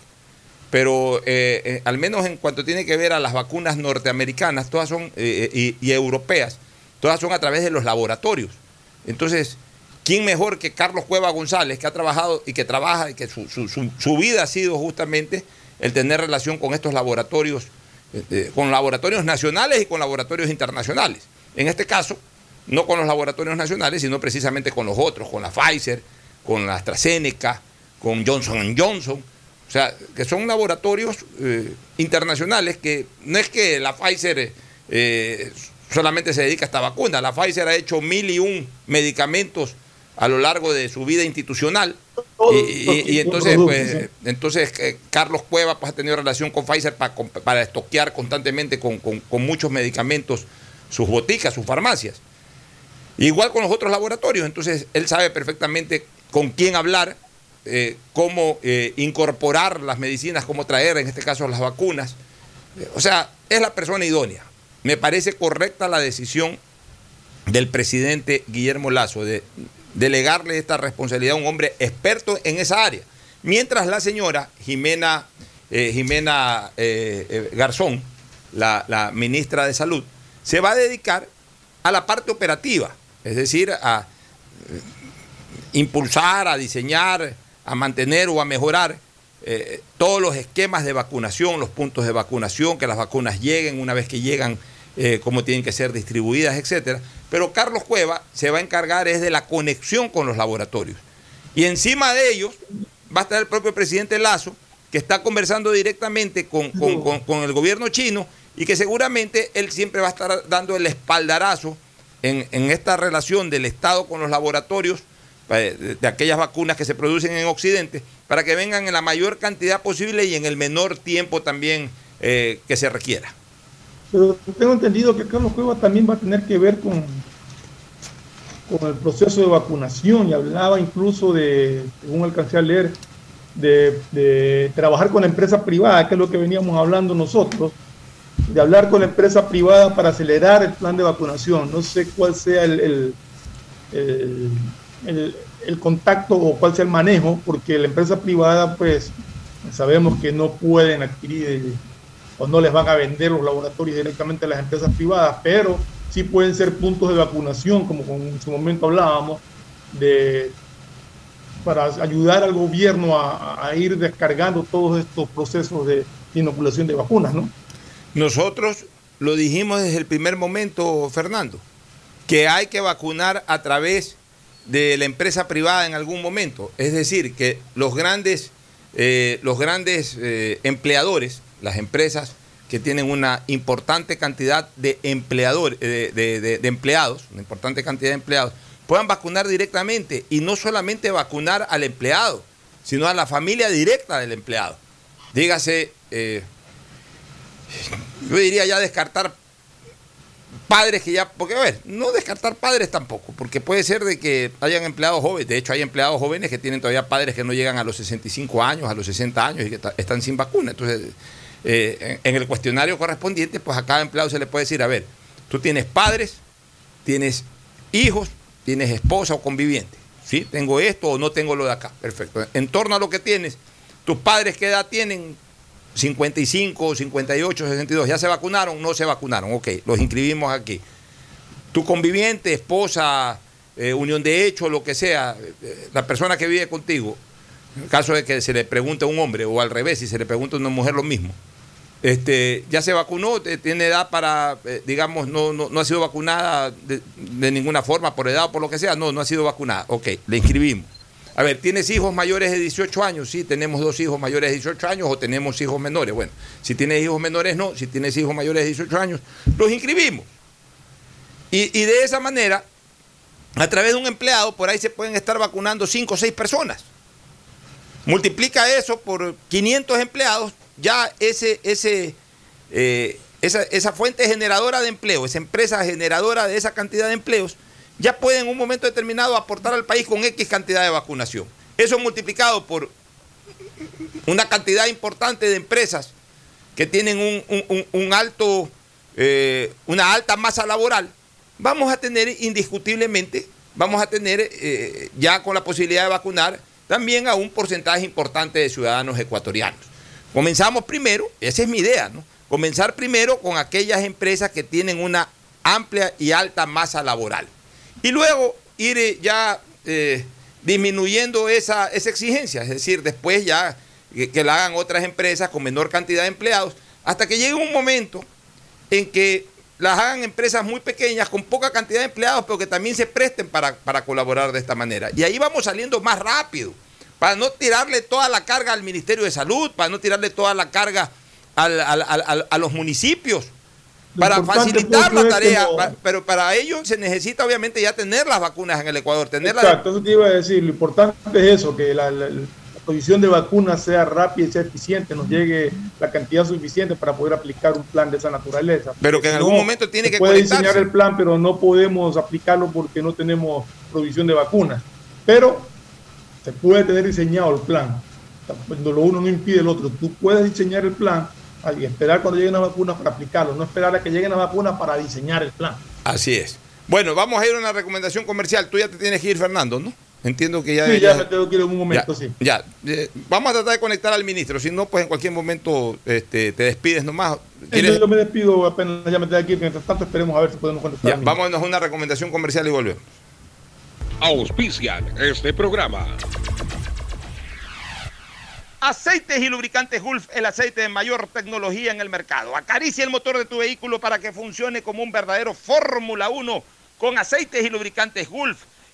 pero eh, eh, al menos en cuanto tiene que ver a las vacunas norteamericanas, todas son, eh, y, y europeas, todas son a través de los laboratorios. Entonces, ¿quién mejor que Carlos Cueva González, que ha trabajado y que trabaja y que su, su- su- vida ha sido justamente el tener relación con estos laboratorios, eh, eh, con laboratorios nacionales y con laboratorios internacionales? En este caso, no con los laboratorios nacionales, sino precisamente con los otros, con la Pfizer, con la AstraZeneca, con Johnson Johnson. O sea, que son laboratorios eh, internacionales que no es que la Pfizer solamente se dedica a esta vacuna, la Pfizer ha hecho mil y un medicamentos a lo largo de su vida institucional. Y, y- y entonces, pues, entonces eh, Carlos Cueva pues, ha tenido relación con Pfizer para, para estoquear constantemente con, con- con muchos medicamentos sus boticas, sus farmacias. Igual con los otros laboratorios, entonces él sabe perfectamente con quién hablar, eh, cómo eh, incorporar las medicinas, cómo traer, en este caso, las vacunas. O sea, es la persona idónea. Me parece correcta la decisión del presidente Guillermo Lazo de delegarle esta responsabilidad a un hombre experto en esa área. Mientras la señora Jimena, eh, Jimena eh, eh, Garzón, la, ministra de Salud, se va a dedicar a la parte operativa, es decir, a impulsar, a diseñar, a mantener o a mejorar todos los esquemas de vacunación, los puntos de vacunación, que las vacunas lleguen una vez que llegan, cómo tienen que ser distribuidas, etcétera. Pero Carlos Cueva se va a encargar es de la conexión con los laboratorios. Y encima de ellos va a estar el propio presidente Lazo, que está conversando directamente con, con- con- con el gobierno chino y que seguramente él siempre va a estar dando el espaldarazo en, en esta relación del Estado con los laboratorios eh, de, de aquellas vacunas que se producen en Occidente para que vengan en la mayor cantidad posible y en el menor tiempo también eh, que se requiera. Pero tengo entendido que Carlos Cuevas también va a tener que ver con, con el proceso de vacunación y hablaba incluso de, según alcancé a leer, de, de trabajar con la empresa privada, que es lo que veníamos hablando nosotros, de hablar con la empresa privada para acelerar el plan de vacunación. No sé cuál sea el, el, el- el- contacto o cuál sea el manejo, porque la empresa privada, pues sabemos que no pueden adquirir o no les van a vender los laboratorios directamente a las empresas privadas, pero sí pueden ser puntos de vacunación, como en su momento hablábamos, de, para ayudar al gobierno a, a ir descargando todos estos procesos de inoculación de vacunas, ¿no? Nosotros lo dijimos desde el primer momento, Fernando, que hay que vacunar a través de la empresa privada en algún momento. Es decir, que los grandes, eh, los grandes eh, empleadores, las empresas que tienen una importante cantidad de empleadores, de, de- de- empleados, una importante cantidad de empleados, puedan vacunar directamente y no solamente vacunar al empleado, sino a la familia directa del empleado. Dígase, eh, yo diría ya descartar padres que ya, porque a ver, no descartar padres tampoco, porque puede ser de que hayan empleados jóvenes, de hecho hay empleados jóvenes que tienen todavía padres que no llegan a los 65 años, a los 60 años y que están sin vacuna. Entonces, eh, en, el cuestionario correspondiente, pues a cada empleado se le puede decir, a ver, tú tienes padres, tienes hijos, tienes esposa o conviviente, ¿sí? Tengo esto o no tengo lo de acá, perfecto. En torno a lo que tienes, tus padres qué edad tienen, 55, 58, 62, ¿ya se vacunaron? No se vacunaron, ok, los inscribimos aquí. Tu conviviente, esposa, eh, unión de hecho, lo que sea, eh, la persona que vive contigo, caso de que se le pregunte a un hombre o al revés, si se le pregunta a una mujer lo mismo, este, ya se vacunó, te- tiene edad para, eh, digamos, no, no, no ha sido vacunada de, de ninguna forma, por edad o por lo que sea, no, no ha sido vacunada, ok, le inscribimos. A ver, ¿tienes hijos mayores de 18 años? Sí, tenemos dos hijos mayores de 18 años o tenemos hijos menores. Bueno, si tienes hijos menores, no. Si tienes hijos mayores de 18 años, los inscribimos. Y, y de esa manera, a través de un empleado, por ahí se pueden estar vacunando 5 o 6 personas. Multiplica eso por 500 empleados, ya ese, ese, eh, esa, esa fuente generadora de empleo, esa empresa generadora de esa cantidad de empleos, ya puede en un momento determinado aportar al país con X cantidad de vacunación. Eso multiplicado por una cantidad importante de empresas que tienen un, alto, eh, una alta masa laboral, vamos a tener indiscutiblemente, vamos a tener eh, ya con la posibilidad de vacunar también a un porcentaje importante de ciudadanos ecuatorianos. Comenzamos primero, esa es mi idea, ¿no? Comenzar primero con aquellas empresas que tienen una amplia y alta masa laboral. Y luego ir eh, ya eh, disminuyendo esa, esa exigencia, es decir, después ya que, que la hagan otras empresas con menor cantidad de empleados, hasta que llegue un momento en que las hagan empresas muy pequeñas con poca cantidad de empleados, pero que también se presten para, para colaborar de esta manera. Y ahí vamos saliendo más rápido, para no tirarle toda la carga al Ministerio de Salud, para no tirarle toda la carga al- al- al- a los municipios, Lo para facilitar la tarea. no- Pero para ello se necesita obviamente ya tener las vacunas en el Ecuador, tenerlas Exacto, eso te iba a decir. Lo importante es eso, que la, la- provisión de vacunas sea rápida y sea eficiente, nos llegue la cantidad suficiente para poder aplicar un plan de esa naturaleza. Pero que en algún momento tiene se que puede conectarse. diseñar el plan, pero no podemos aplicarlo porque no tenemos provisión de vacunas. Pero se puede tener diseñado el plan. Cuando lo uno no impide el otro. Tú puedes diseñar el plan y esperar cuando lleguen las vacunas para aplicarlo, no esperar a que lleguen las vacunas para diseñar el plan. Así es. Bueno, vamos a ir a una recomendación comercial. Tú ya te tienes que ir, Fernando, ¿no? Entiendo que ya... Sí, ya me tengo que ir en un momento, ya, sí. Ya, eh, vamos a tratar de conectar al ministro. Si no, pues en cualquier momento este, te despides nomás. Yo me despido apenas ya me tengo que ir. Mientras tanto, esperemos a ver si podemos contestar. Ya, vámonos a una recomendación comercial y volvemos. Auspician este programa. Aceites y lubricantes Gulf, el aceite de mayor tecnología en el mercado. Acaricia el motor de tu vehículo para que funcione como un verdadero Fórmula 1 con aceites y lubricantes Gulf.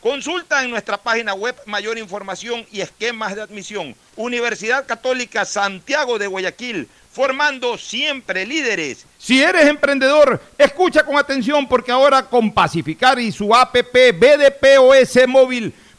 Consulta en nuestra página web mayor información y esquemas de admisión. Universidad Católica Santiago de Guayaquil, formando siempre líderes. Si eres emprendedor, escucha con atención porque ahora con Pacificar y su APP BDPOS móvil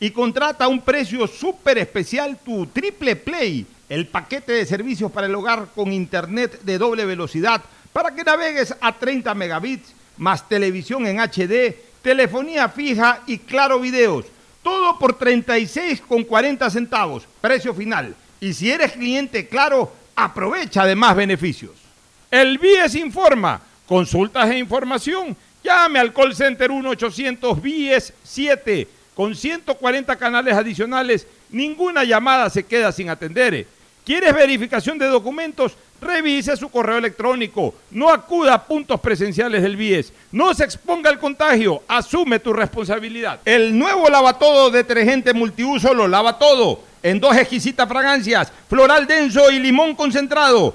y contrata a un precio súper especial tu Triple Play, el paquete de servicios para el hogar con internet de doble velocidad para que navegues a 30 megabits, más televisión en HD, telefonía fija y claro videos. Todo por 36,40 centavos, precio final. Y si eres cliente claro, aprovecha de más beneficios. El BIES informa. Consultas e información. Llame al call center 1-800-BIES-7. Con 140 canales adicionales, ninguna llamada se queda sin atender. ¿Quieres verificación de documentos? Revise su correo electrónico. No acuda a puntos presenciales del BIES. No se exponga al contagio. Asume tu responsabilidad. El nuevo lavatodo detergente multiuso lo lava todo. En dos exquisitas fragancias, floral denso y limón concentrado.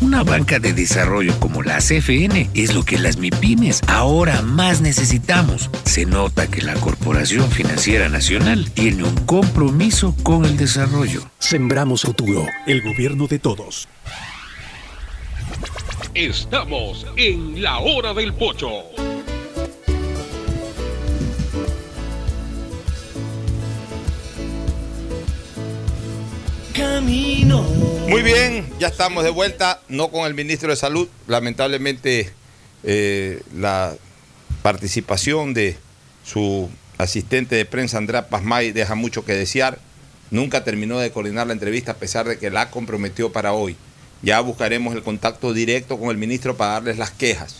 Una banca de desarrollo como la CFN es lo que las MIPIMES ahora más necesitamos. Se nota que la Corporación Financiera Nacional tiene un compromiso con el desarrollo. Sembramos futuro, el gobierno de todos. Estamos en la hora del pocho. Camino. Muy bien, ya estamos de vuelta, no con el ministro de Salud. Lamentablemente, eh, la participación de su asistente de prensa, Andrea Pasmay, deja mucho que desear. Nunca terminó de coordinar la entrevista a pesar de que la comprometió para hoy. Ya buscaremos el contacto directo con el ministro para darles las quejas.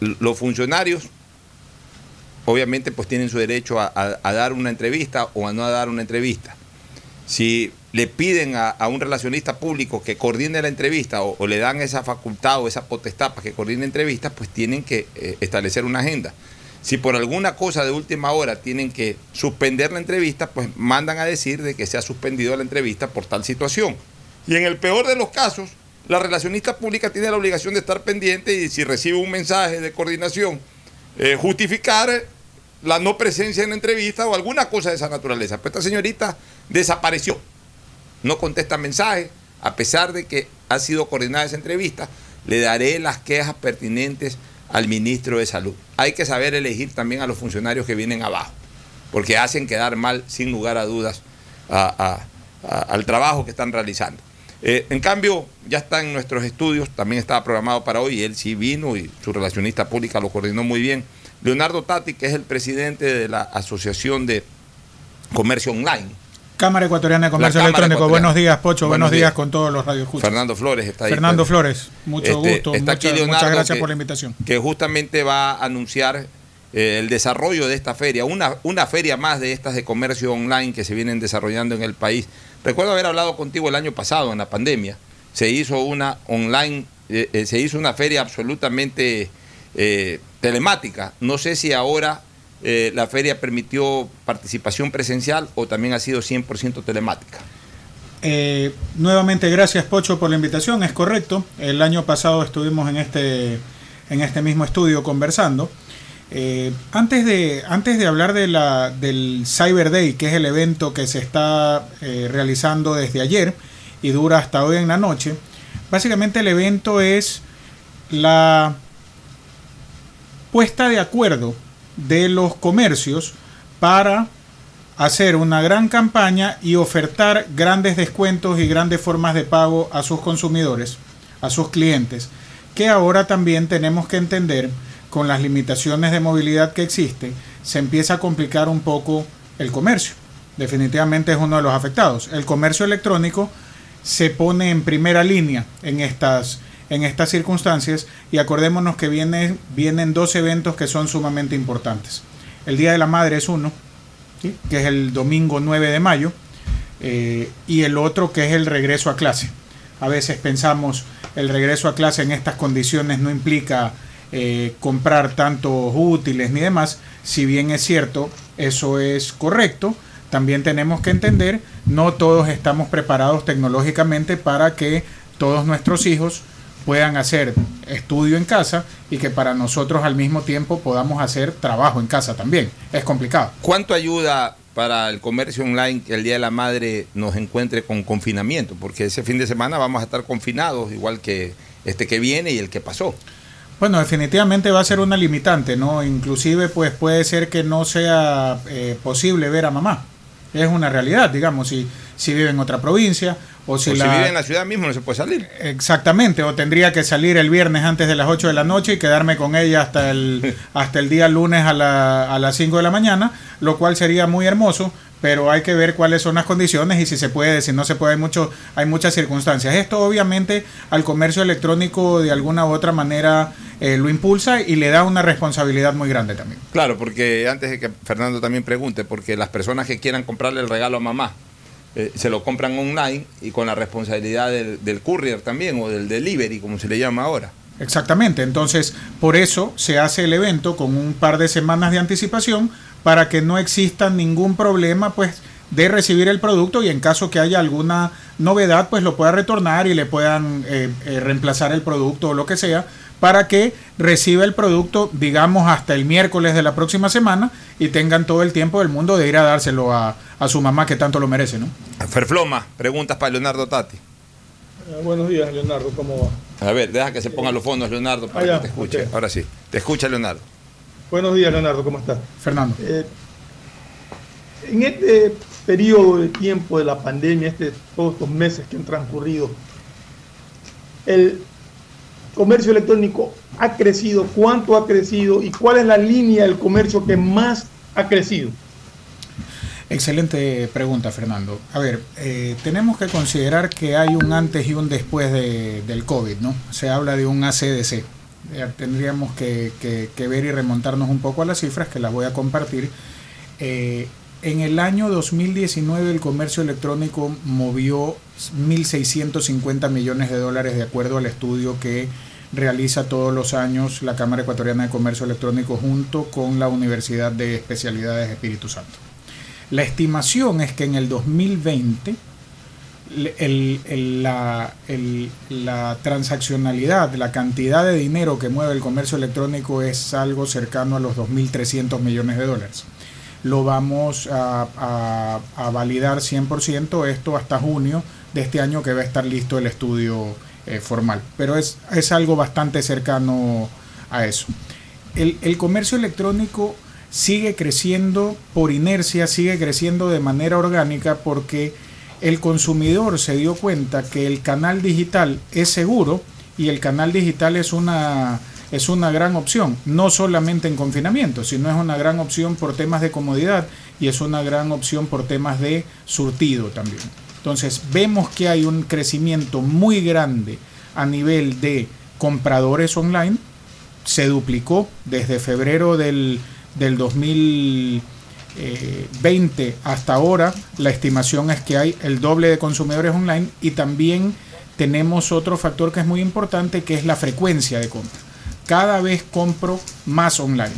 Los funcionarios, obviamente, pues tienen su derecho a dar una entrevista o a no dar una entrevista. Si le piden a, un relacionista público que coordine la entrevista o, o le dan esa facultad o esa potestad para que coordine entrevistas, pues tienen que eh, establecer una agenda. Si por alguna cosa de última hora tienen que suspender la entrevista, pues mandan a decir de que se ha suspendido la entrevista por tal situación. Y en el peor de los casos, la relacionista pública tiene la obligación de estar pendiente y si recibe un mensaje de coordinación, eh, justificar la no presencia en la entrevista o alguna cosa de esa naturaleza. Pues esta señorita desapareció, no contesta mensajes, a pesar de que ha sido coordinada esa entrevista, le daré las quejas pertinentes al ministro de Salud. Hay que saber elegir también a los funcionarios que vienen abajo, porque hacen quedar mal, sin lugar a dudas, al trabajo que están realizando. Eh, en cambio, ya está en nuestros estudios, también estaba programado para hoy, él sí vino y su relacionista pública lo coordinó muy bien. Leonardo Tati, que es el presidente de la Asociación de Comercio Online. Cámara Ecuatoriana de Comercio Electrónico. Buenos días, Pocho. Buenos, Buenos días. días. con todos los radioescuchas. Fernando Flores está ahí. Fernando pues. Flores, mucho Este, gusto. está aquí muchas, Leonardo, muchas gracias que- por la invitación. Que justamente va a anunciar eh, el desarrollo de esta feria, una, una feria más de estas de comercio online que se vienen desarrollando en el país. Recuerdo haber hablado contigo el año pasado en la pandemia. Se hizo una online, eh, eh, se hizo una feria absolutamente telemática. No sé si ahora eh, la feria permitió participación presencial o también ha sido 100% telemática. Eh, nuevamente, gracias Pocho por la invitación. Es correcto. El año pasado estuvimos en este, en este mismo estudio conversando. Eh, antes, de, antes de hablar de la, del Cyber Day, que es el evento que se está realizando desde ayer y dura hasta hoy en la noche, básicamente el evento es la puesta de acuerdo de los comercios para hacer una gran campaña y ofertar grandes descuentos y grandes formas de pago a sus consumidores, a sus clientes, que ahora también tenemos que entender con las limitaciones de movilidad que existe, se empieza a complicar un poco el comercio. Definitivamente es uno de los afectados. El comercio electrónico se pone en primera línea en estas, en estas circunstancias y acordémonos que viene, vienen dos eventos que son sumamente importantes. El Día de la Madre es uno, que es el domingo 9 de mayo, eh, y el otro que es el regreso a clase. A veces pensamos el regreso a clase en estas condiciones no implica eh, comprar tantos útiles ni demás, si bien es cierto, eso es correcto, también tenemos que entender, no todos estamos preparados tecnológicamente para que todos nuestros hijos puedan hacer estudio en casa y que para nosotros al mismo tiempo podamos hacer trabajo en casa también. Es complicado. ¿Cuánto ayuda para el comercio online que el Día de la Madre nos encuentre con confinamiento? Porque ese fin de semana vamos a estar confinados, igual que este que viene y el que pasó. Bueno, definitivamente va a ser una limitante, ¿no? Inclusive, pues puede ser que no sea eh, posible ver a mamá. Es una realidad, digamos, si, si vive en otra provincia o si, o si la- vive en la ciudad mismo no se puede salir. Exactamente, o tendría que salir el viernes antes de las 8 de la noche y quedarme con ella hasta el, hasta el día lunes a, la- a las 5 de la mañana, lo cual sería muy hermoso, pero hay que ver cuáles son las condiciones y si se puede, si no se puede, hay, mucho, hay muchas circunstancias. Esto obviamente al comercio electrónico de alguna u otra manera eh, lo impulsa y le da una responsabilidad muy grande también. Claro, porque antes de que Fernando también pregunte, porque las personas que quieran comprarle el regalo a mamá eh, se lo compran online y con la responsabilidad del, del courier también o del delivery, como se le llama ahora. Exactamente, entonces por eso se hace el evento con un par de semanas de anticipación para que no exista ningún problema pues de recibir el producto y en caso que haya alguna novedad pues lo pueda retornar y le puedan eh, eh, reemplazar el producto o lo que sea para que reciba el producto digamos hasta el miércoles de la próxima semana y tengan todo el tiempo del mundo de ir a dárselo a, a su mamá que tanto lo merece, ¿no? Ferfloma, preguntas para Leonardo Tati. Eh, buenos días, Leonardo, ¿cómo va? A ver, deja que se pongan los fondos, Leonardo, para Ah, ya, que te escuche. Ahora sí, te escucha Leonardo. Buenos días, Leonardo, ¿cómo estás? Fernando. Eh, en este periodo de tiempo de la pandemia, este, todos estos meses que han transcurrido, el comercio electrónico ha crecido, cuánto ha crecido y cuál es la línea del comercio que más ha crecido. Excelente pregunta, Fernando. A ver, eh, tenemos que considerar que hay un antes y un después de- del COVID, ¿no? Se habla de un ACDC. Eh, tendríamos que, ver y remontarnos un poco a las cifras que las voy a compartir. Eh, en el año 2019 el comercio electrónico movió 1.650 millones de dólares de acuerdo al estudio que realiza todos los años la Cámara Ecuatoriana de Comercio Electrónico junto con la Universidad de Especialidades Espíritu Santo. La estimación es que en el 2020 le- el- el- la, la transaccionalidad, la cantidad de dinero que mueve el comercio electrónico es algo cercano a los 2.300 millones de dólares. Lo vamos a, a- a validar 100% esto hasta junio de este año que va a estar listo el estudio eh, formal. Pero es, es algo bastante cercano a eso. El comercio electrónico sigue creciendo por inercia, sigue creciendo de manera orgánica porque el consumidor se dio cuenta que el canal digital es seguro y el canal digital es una, es una gran opción, no solamente en confinamiento, sino es una gran opción por temas de comodidad y es una gran opción por temas de surtido también. Entonces vemos que hay un crecimiento muy grande a nivel de compradores online, se duplicó desde febrero del, del 2020 hasta ahora, la estimación es que hay el doble de consumidores online y también tenemos otro factor que es muy importante que es la frecuencia de compra. Cada vez compro más online.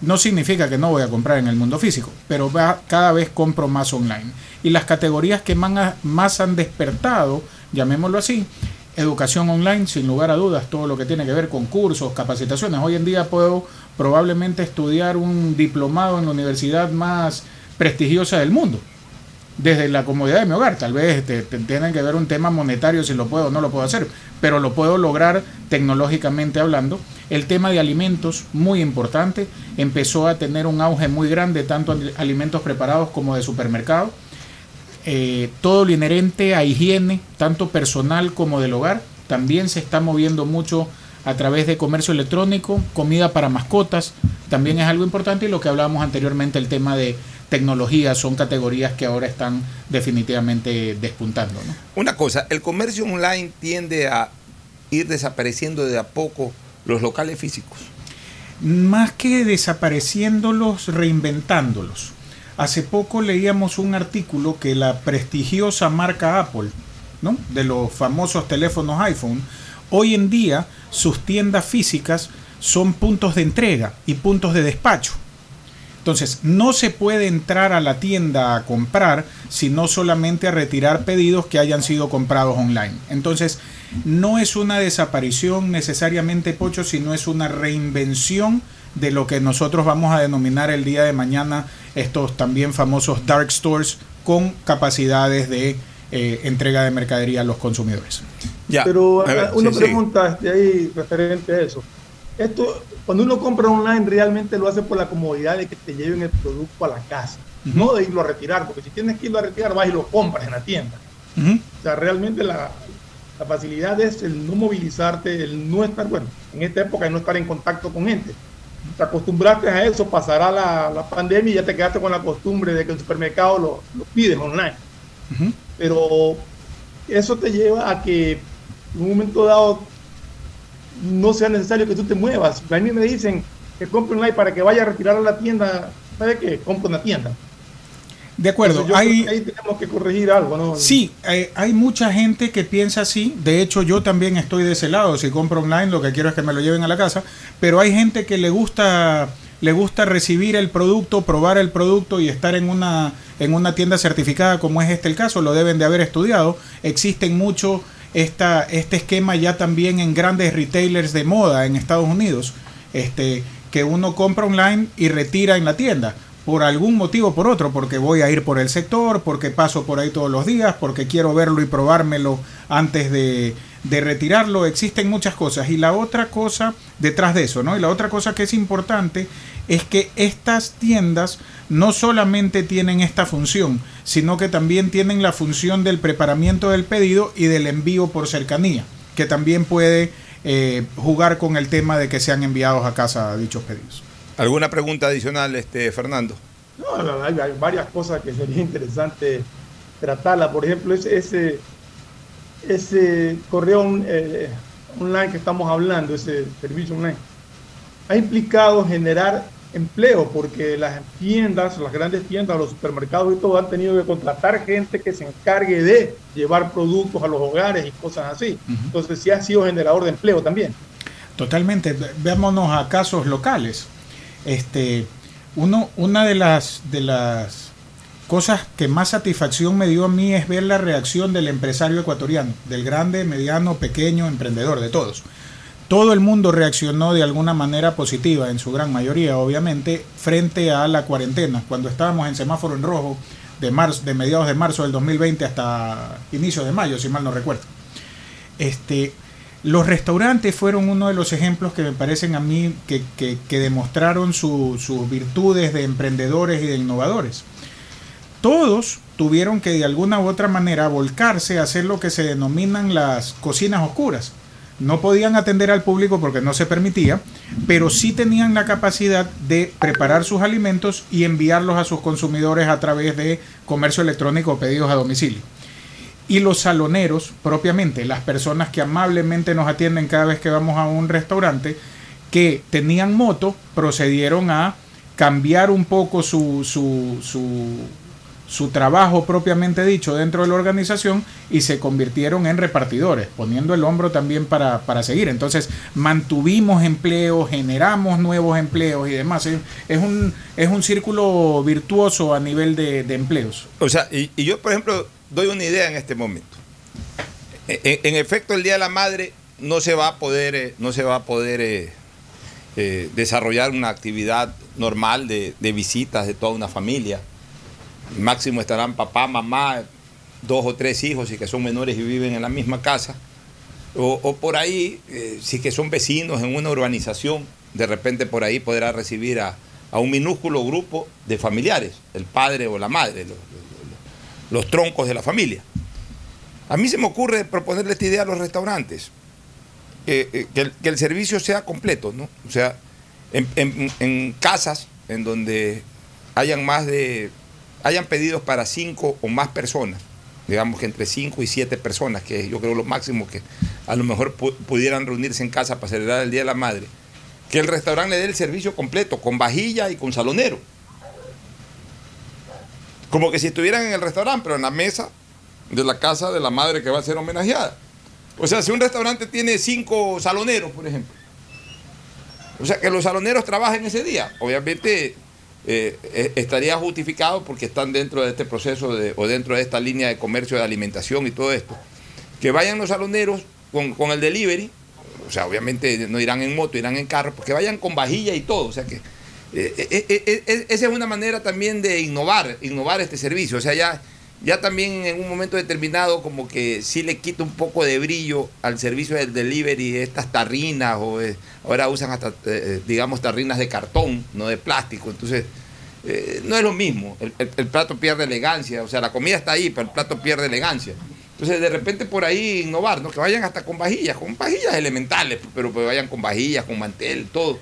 No significa que no voy a comprar en el mundo físico, pero va- cada vez compro más online. Y las categorías que más han despertado, llamémoslo así, educación online, sin lugar a dudas, todo lo que tiene que ver con cursos, capacitaciones. Hoy en día puedo probablemente estudiar un diplomado en la universidad más prestigiosa del mundo, desde la comodidad de mi hogar. Tal vez te, te- tienen que ver un tema monetario si lo puedo o no lo puedo hacer, pero lo puedo lograr tecnológicamente hablando. El tema de alimentos, muy importante, empezó a tener un auge muy grande, tanto en alimentos preparados como de supermercado. Eh, todo lo inherente a higiene, tanto personal como del hogar, también se está moviendo mucho a través de comercio electrónico, comida para mascotas, también es algo importante y lo que hablábamos anteriormente, el tema de tecnología, son categorías que ahora están definitivamente despuntando. ¿no? Una cosa, el comercio online tiende a ir desapareciendo de a poco los locales físicos. más que desapareciéndolos, reinventándolos. Hace poco leíamos un artículo que la prestigiosa marca Apple, ¿no? de los famosos teléfonos iPhone, hoy en día sus tiendas físicas son puntos de entrega y puntos de despacho. Entonces, no se puede entrar a la tienda a comprar, sino solamente a retirar pedidos que hayan sido comprados online. Entonces, no es una desaparición necesariamente, Pocho, sino es una reinvención de lo que nosotros vamos a denominar el día de mañana estos también famosos dark stores con capacidades de eh, entrega de mercadería a los consumidores. Pero ver, una sí, sí. pregunta de ahí referente a eso. Esto, cuando uno compra online, realmente lo hace por la comodidad de que te lleven el producto a la casa, no de irlo a retirar, porque si tienes que irlo a retirar, vas y lo compras en la tienda. O sea, realmente la, la facilidad es el no movilizarte, el no estar, bueno, en esta época, el no estar en contacto con gente. Te acostumbraste a eso, pasará la, la pandemia y ya te quedaste con la costumbre de que el supermercado lo, lo pides online. Pero eso te lleva a que en un momento dado no sea necesario que tú te muevas. A mí me dicen que compre online para que vaya a retirar a la tienda. ¿Sabe qué? Compro en la tienda. De acuerdo, hay, ahí tenemos que corregir algo, ¿no? Sí, eh, hay mucha gente que piensa así. De hecho, yo también estoy de ese lado. Si compro online, lo que quiero es que me lo lleven a la casa. Pero hay gente que le gusta, le gusta recibir el producto, probar el producto y estar en una, en una tienda certificada, como es este el caso. Lo deben de haber estudiado. Existen mucho esta, este esquema ya también en grandes retailers de moda en Estados Unidos. Este, que uno compra online y retira en la tienda por algún motivo por otro, porque voy a ir por el sector, porque paso por ahí todos los días, porque quiero verlo y probármelo antes de, de retirarlo. Existen muchas cosas. Y la otra cosa detrás de eso, ¿no? Y la otra cosa que es importante es que estas tiendas no solamente tienen esta función, sino que también tienen la función del preparamiento del pedido y del envío por cercanía, que también puede eh, jugar con el tema de que sean enviados a casa dichos pedidos. ¿Alguna pregunta adicional, este, Fernando? No, no, hay, hay varias cosas que sería interesante tratarla. Por ejemplo, ese, ese, ese correo eh, online que estamos hablando, ese servicio online, ha implicado generar empleo porque las tiendas, las grandes tiendas, los supermercados y todo han tenido que contratar gente que se encargue de llevar productos a los hogares y cosas así. Entonces sí ha sido generador de empleo también. Totalmente. Veámonos a casos locales. Este, uno, una de las, de las cosas que más satisfacción me dio a mí es ver la reacción del empresario ecuatoriano, del grande, mediano, pequeño, emprendedor, de todos. Todo el mundo reaccionó de alguna manera positiva, en su gran mayoría, obviamente, frente a la cuarentena. Cuando estábamos en semáforo en rojo de, marzo, de mediados de marzo del 2020 hasta inicios de mayo, si mal no recuerdo. Este, los restaurantes fueron uno de los ejemplos que me parecen a mí que, que, demostraron su- sus virtudes de emprendedores y de innovadores. todos tuvieron que de alguna u otra manera volcarse a hacer lo que se denominan las cocinas oscuras. No podían atender al público porque no se permitía, pero sí tenían la capacidad de preparar sus alimentos y enviarlos a sus consumidores a través de comercio electrónico o pedidos a domicilio. Y los saloneros, propiamente, las personas que amablemente nos atienden cada vez que vamos a un restaurante, que tenían moto, procedieron a cambiar un poco su, su, su, su trabajo propiamente dicho dentro de la organización y se convirtieron en repartidores, poniendo el hombro también para, para seguir. Entonces mantuvimos empleos, generamos nuevos empleos y demás. Es, es un, es un círculo virtuoso a nivel de, de empleos. O sea, y, yo, por ejemplo, doy una idea en este momento. En, en- en efecto, el Día de la Madre no se va a poder, eh, no se va a poder eh, eh, desarrollar una actividad normal de, de visitas de toda una familia. Máximo estarán papá, mamá, dos o tres hijos y que son menores y viven en la misma casa. O, por ahí, eh, si que son vecinos en una urbanización, de repente por ahí podrá recibir a, a un minúsculo grupo de familiares, el padre o la madre, los, los troncos de la familia. A mí se me ocurre proponerle esta idea a los restaurantes, eh, eh, que, el, que el servicio sea completo, ¿no? O sea, en- en casas en donde hayan más de, hayan pedidos para cinco o más personas, digamos que entre cinco y siete personas, que yo creo lo máximo que a lo mejor pu- pudieran reunirse en casa para celebrar el Día de la Madre, que el restaurante le dé el servicio completo, con vajilla y con salonero. Como que si estuvieran en el restaurante, pero en la mesa de la casa de la madre que va a ser homenajeada. O sea, si un restaurante tiene cinco saloneros, por ejemplo, o sea, que los saloneros trabajen ese día, obviamente eh, eh, estaría justificado porque están dentro de este proceso de- o dentro de esta línea de comercio de alimentación y todo esto. Que vayan los saloneros con, con el delivery, o sea, obviamente no irán en moto, irán en carro, porque vayan con vajilla y todo, o sea que eh, esa es una manera también de innovar, innovar este servicio. O sea, ya, ya también en un momento determinado como que sí le quita un poco de brillo al servicio del delivery, estas tarrinas, o eh, ahora usan hasta, eh, digamos, tarrinas de cartón, no de plástico. Entonces, eh, no es lo mismo. El plato pierde elegancia. O sea, la comida está ahí, pero el plato pierde elegancia. Entonces, de repente por ahí innovar, ¿no? Que vayan hasta con vajillas, con vajillas elementales, pero que vayan con vajillas, con mantel, todo.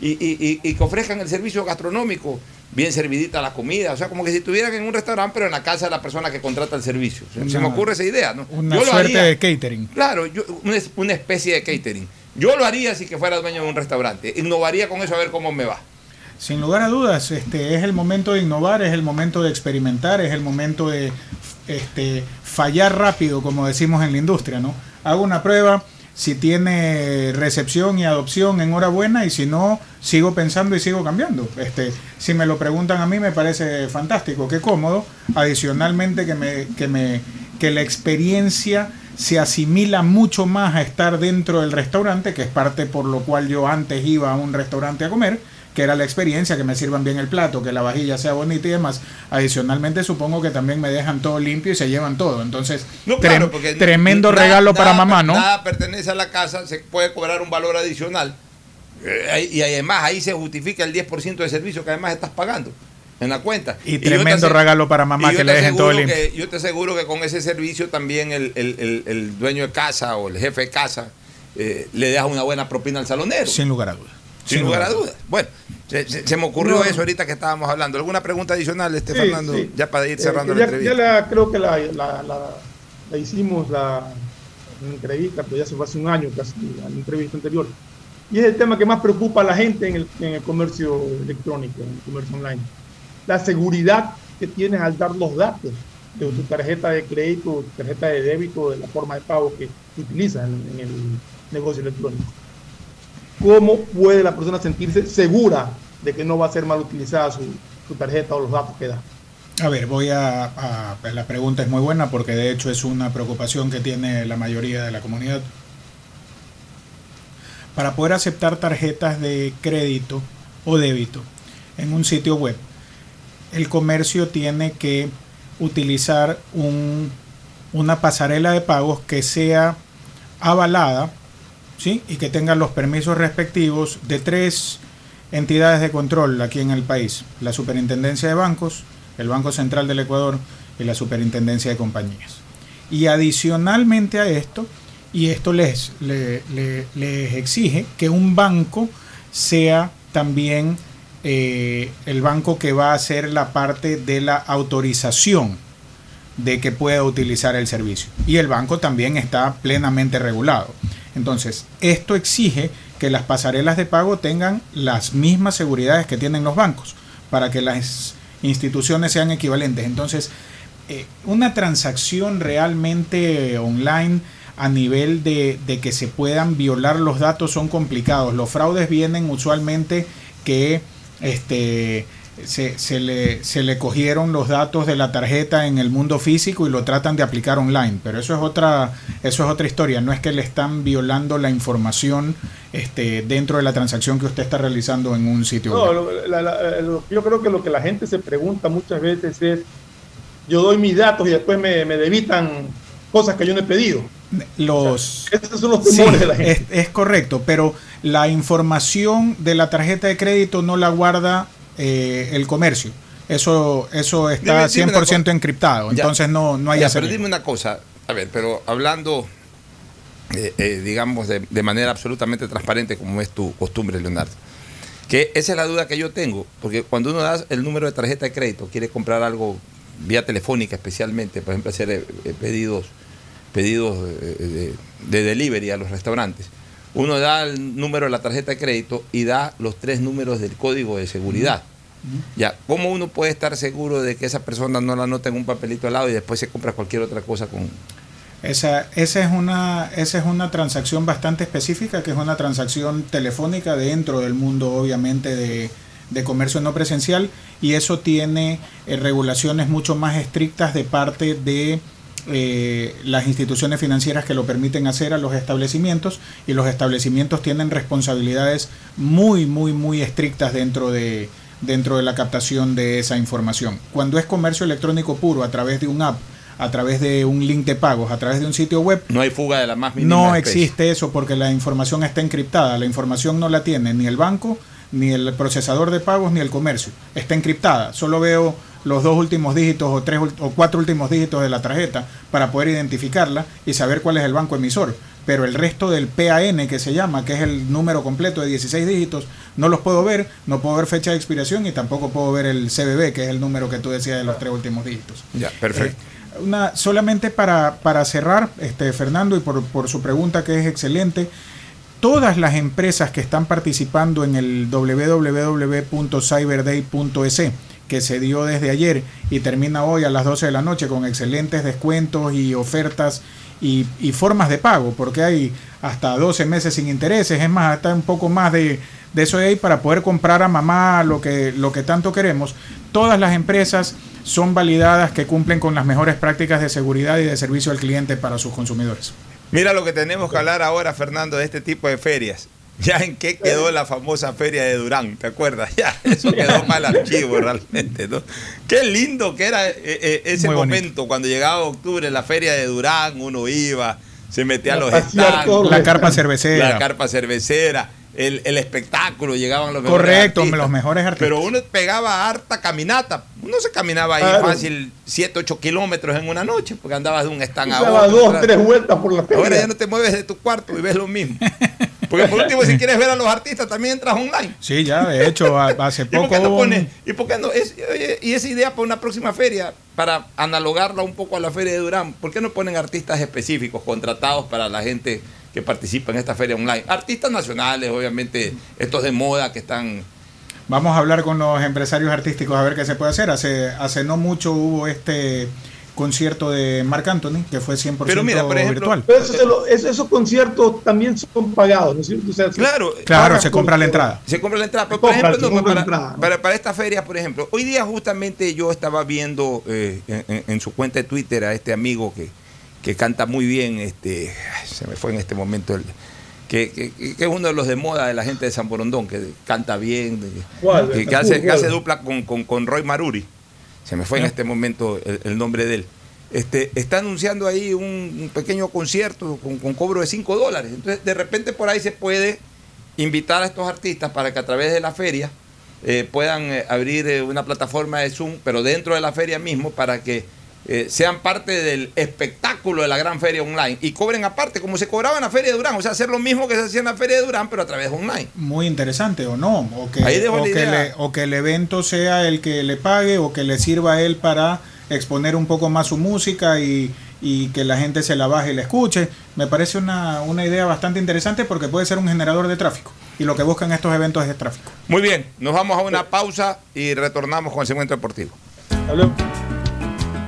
Y, y- y- y que ofrezcan el servicio gastronómico, bien servidita la comida. O sea, como que si estuvieran en un restaurante, pero en la casa de la persona que contrata el servicio. Se, se me ocurre esa idea, ¿no? Una Yo suerte de catering. Claro, yo- una, una especie de catering. Yo lo haría si que fuera dueño de un restaurante. Innovaría con eso a ver cómo me va. Sin lugar a dudas, este es el momento de innovar, es el momento de experimentar, es el momento de este, fallar rápido, como decimos en la industria, ¿no? Hago una prueba, si tiene recepción y adopción, enhorabuena, y si no, sigo pensando y sigo cambiando. Este, si me lo preguntan a mí, me parece fantástico, qué cómodo. Adicionalmente, que me, que me, que la experiencia se asimila mucho más a estar dentro del restaurante, que es parte por lo cual yo antes iba a un restaurante a comer, que era la experiencia, que me sirvan bien el plato, que la vajilla sea bonita y demás. Adicionalmente supongo que también me dejan todo limpio y se llevan todo. Entonces, No, claro, tremendo nada- regalo para mamá, ¿no? Nada pertenece a la casa, se puede cobrar un valor adicional. Eh, y además ahí se justifica el 10% de servicio que además estás pagando en la cuenta. Y tremendo regalo para mamá que le dejen todo limpio. que- yo te aseguro que con ese servicio también el, el- el- el dueño de casa o el jefe de casa eh, le deja una buena propina al salonero. Sin lugar a dudas. Sin, lugar a dudas. Bueno, se, se- se me ocurrió No. eso ahorita que estábamos hablando. ¿Alguna pregunta adicional, este Sí, Fernando? sí. Ya para ir Eh, cerrando la ya, entrevista. ya la, creo que la, la, la- la hicimos la, la entrevista, pero ya se fue hace un año casi, la entrevista anterior. Y es el tema que más preocupa a la gente en el, en el comercio electrónico, en el comercio online. La seguridad que tienes al dar los datos de tu tarjeta de crédito, tu tarjeta de débito, de la forma de pago que utilizas en, en el negocio electrónico. ¿Cómo puede la persona sentirse segura de que no va a ser mal utilizada su, tarjeta o los datos que da? A ver, voy a, a- La pregunta es muy buena porque de hecho es una preocupación que tiene la mayoría de la comunidad. Para poder aceptar tarjetas de crédito o débito en un sitio web, el comercio tiene que utilizar un- una pasarela de pagos que sea avalada ¿sí? y que tenga los permisos respectivos de tres entidades de control aquí en el país. La Superintendencia de Bancos, el Banco Central del Ecuador y la Superintendencia de Compañías. Y adicionalmente a esto, y esto les, le- le- les exige que un banco sea también eh, el banco que va a hacer la parte de la autorización de que pueda utilizar el servicio. Y el banco también está plenamente regulado. Entonces, esto exige que las pasarelas de pago tengan las mismas seguridades que tienen los bancos para que las instituciones sean equivalentes. Entonces, eh, una transacción realmente online a nivel de, de que se puedan violar los datos son complicados. Los fraudes vienen usualmente que este, se, se le, se le cogieron los datos de la tarjeta en el mundo físico y lo tratan de aplicar online. Pero eso es otra, eso es otra historia. No es que le están violando la información este, dentro de la transacción que usted está realizando en un sitio No, web. la- la- lo- yo creo que lo que la gente se pregunta muchas veces es, yo doy mis datos y después me, me debitan cosas que yo no he pedido. Los, Esos son los Sí, temores de la gente. es, es correcto, pero la información de la tarjeta de crédito no la guarda eh, el comercio. Eso, eso está Dime- dime una 100% cosa. encriptado, Ya. entonces no, no hay Ya, pero dime una cosa, a ver, pero hablando, eh, eh, digamos, de, de manera absolutamente transparente, como es tu costumbre, Leonardo, que esa es la duda que yo tengo, porque cuando uno da el número de tarjeta de crédito, quiere comprar algo vía telefónica especialmente, por ejemplo, hacer eh, eh, pedidos, pedidos eh, de, de delivery a los restaurantes, uno da el número de la tarjeta de crédito y da los tres números del código de seguridad. Ya, ¿cómo uno puede estar seguro de que esa persona no la anota en un papelito al lado y después se compra cualquier otra cosa con... Esa, esa, es una, esa es una transacción bastante específica, que es una transacción telefónica dentro del mundo, obviamente, de, de comercio no presencial, y eso tiene eh, regulaciones mucho más estrictas de parte de eh, las instituciones financieras que lo permiten hacer a los establecimientos, y los establecimientos tienen responsabilidades muy, muy, muy estrictas dentro de, dentro de la captación de esa información. Cuando es comercio electrónico puro a través de un app, a través de un link de pagos, a través de un sitio web, No hay fuga de la más mínima no especie. existe eso porque la información está encriptada. La información no la tiene ni el banco, ni el procesador de pagos, ni el comercio. Está encriptada. Solo veo los dos últimos dígitos o tres o cuatro últimos dígitos de la tarjeta para poder identificarla y saber cuál es el banco emisor. Pero el resto del PAN que se llama, que es el número completo de 16 dígitos, no los puedo ver, no puedo ver fecha de expiración y tampoco puedo ver el CBB, que es el número que tú decías de los tres últimos dígitos. Ya, perfecto. Una, solamente para, para cerrar, este, Fernando, y por, por su pregunta que es excelente, todas las empresas que están participando en el www.cyberday.es, que se dio desde ayer y termina hoy a las 12 de la noche con excelentes descuentos y ofertas y, formas de pago, porque hay hasta 12 meses sin intereses, es más, hasta un poco más de, de eso de ahí para poder comprar a mamá lo que, lo que tanto queremos. Todas las empresas son validadas que cumplen con las mejores prácticas de seguridad y de servicio al cliente para sus consumidores. Mira lo que tenemos que hablar ahora, Fernando, de este tipo de ferias. Ya en qué quedó la famosa feria de Durán, ¿te acuerdas? Ya, eso quedó mal archivo realmente, ¿no? Qué lindo que era eh, eh, ese Muy bonito. momento cuando llegaba octubre, la feria de Durán, uno iba, se metía a los stands, La carpa cervecera. la carpa cervecera, el, el espectáculo, llegaban los mejores Correcto, artistas. los mejores artistas. Pero uno pegaba harta caminata. Uno se caminaba ahí Claro. fácil 7, 8 kilómetros en una noche, porque andabas de un stand a otro. dos, tres vueltas por la feria. Ahora ya no te mueves de tu cuarto y ves lo mismo. Porque por último, si quieres ver a los artistas, también entras online. Sí, ya, de hecho, hace ¿Y por poco qué no pones? ¿Y por qué no? Es, oye, y esa idea para una próxima feria, para analogarla un poco a la feria de Durán, ¿por qué no ponen artistas específicos contratados para la gente que participa en esta feria online? Artistas nacionales, obviamente, estos de moda que están Vamos a hablar con los empresarios artísticos a ver qué se puede hacer. Hace, hace no mucho hubo este concierto de Marc Anthony, que fue 100% Pero mira, por ejemplo, virtual. Pero eso se lo- eso- esos conciertos también son pagados, ¿no es cierto? O sea, se- Claro, Claro, se por- compra la entrada. Se compra la entrada. Pero, por compra, ejemplo, no, para, la entrada, ¿no? para- para esta feria, por ejemplo, hoy día justamente yo estaba viendo eh, en, en- en su cuenta de Twitter a este amigo que, que canta muy bien, este, se me fue en este momento, el, que, que- que es uno de los de moda de la gente de San Borondón, que canta bien, que, que hace, que hace dupla con, con- con Roy Maruri. Se me fue en este momento el, el nombre de él. Este, está anunciando ahí un, un pequeño concierto con, con cobro de 5 dólares. Entonces, de repente por ahí se puede invitar a estos artistas para que a través de la feria eh, puedan eh, abrir eh, una plataforma de Zoom, pero dentro de la feria mismo, para que eh, sean parte del espectáculo de la gran feria online y cobren aparte, como se cobraba en la feria de Durán, o sea, hacer lo mismo que se hacía en la feria de Durán, pero a través de online. Muy interesante, ¿o no? O que, Ahí o que idea. le- o que el evento sea el que le pague o que le sirva a él para exponer un poco más su música y, y que la gente se la baje y la escuche. Me parece una, una idea bastante interesante porque puede ser un generador de tráfico. Y lo que buscan estos eventos es tráfico. Muy bien, nos vamos a una pausa y retornamos con el segmento deportivo.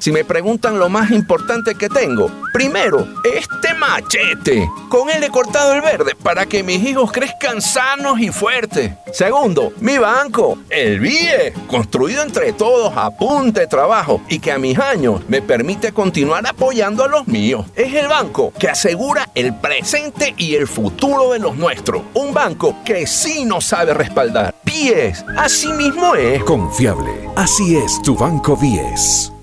Si me preguntan lo más importante que tengo, primero, este machete. Con él he cortado el verde para que mis hijos crezcan sanos y fuertes. Segundo, mi banco, el BIE, construido entre todos a punta de trabajo y que a mis años me permite continuar apoyando a los míos. Es el banco que asegura el presente y el futuro de los nuestros. Un banco que sí nos sabe respaldar. BIES, así mismo es. Confiable. Así es tu Banco 10.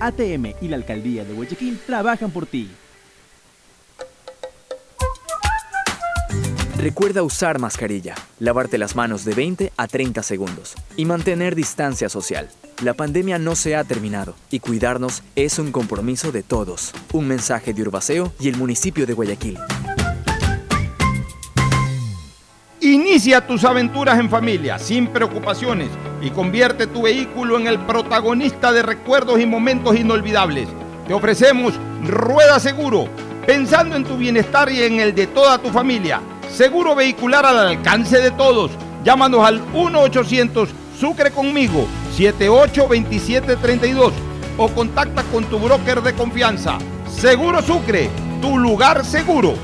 ATM y la Alcaldía de Guayaquil trabajan por ti. Recuerda usar mascarilla, lavarte las manos de 20 a 30 segundos y mantener distancia social. La pandemia no se ha terminado y cuidarnos es un compromiso de todos. Un mensaje de Urbaceo y el municipio de Guayaquil. Inicia tus aventuras en familia, sin preocupaciones, y convierte tu vehículo en el protagonista de recuerdos y momentos inolvidables. Te ofrecemos Rueda Seguro, pensando en tu bienestar y en el de toda tu familia. Seguro vehicular al alcance de todos. Llámanos al 1-800 Sucre conmigo, 782732 o contacta con tu broker de confianza. Seguro Sucre, tu lugar seguro.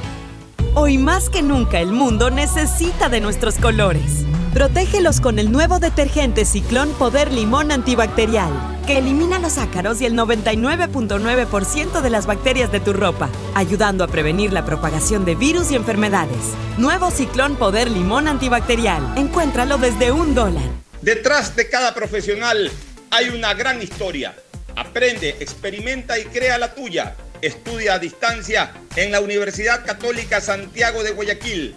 Hoy más que nunca el mundo necesita de nuestros colores. Protégelos con el nuevo detergente Ciclón Poder Limón Antibacterial, que elimina los ácaros y el 99.9% de las bacterias de tu ropa, ayudando a prevenir la propagación de virus y enfermedades. Nuevo Ciclón Poder Limón Antibacterial. Encuéntralo desde un dólar. Detrás de cada profesional hay una gran historia. Aprende, experimenta y crea la tuya. Estudia a distancia en la Universidad Católica Santiago de Guayaquil.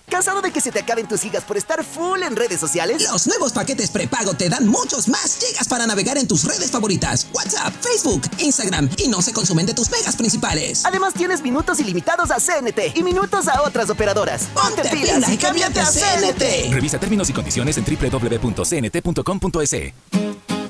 ¿Cansado de que se te acaben tus gigas por estar full en redes sociales? Los nuevos paquetes prepago te dan muchos más gigas para navegar en tus redes favoritas, WhatsApp, Facebook, Instagram y no se consumen de tus megas principales. Además tienes minutos ilimitados a CNT y minutos a otras operadoras. Ponte, Ponte pilas y cámbiate a CNT. Revisa términos y condiciones en www.cnt.com.es.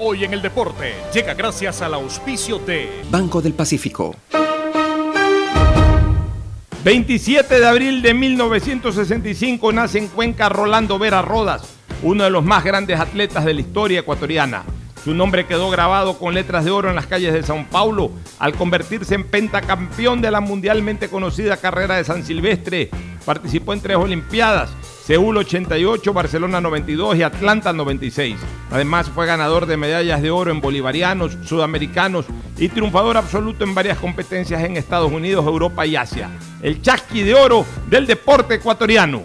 Hoy en el deporte llega gracias al auspicio de Banco del Pacífico. 27 de abril de 1965 nace en Cuenca Rolando Vera Rodas, uno de los más grandes atletas de la historia ecuatoriana. Su nombre quedó grabado con letras de oro en las calles de Sao Paulo al convertirse en pentacampeón de la mundialmente conocida carrera de San Silvestre. Participó en tres Olimpiadas, Seúl 88, Barcelona 92 y Atlanta 96. Además fue ganador de medallas de oro en bolivarianos, sudamericanos y triunfador absoluto en varias competencias en Estados Unidos, Europa y Asia. El chasqui de oro del deporte ecuatoriano.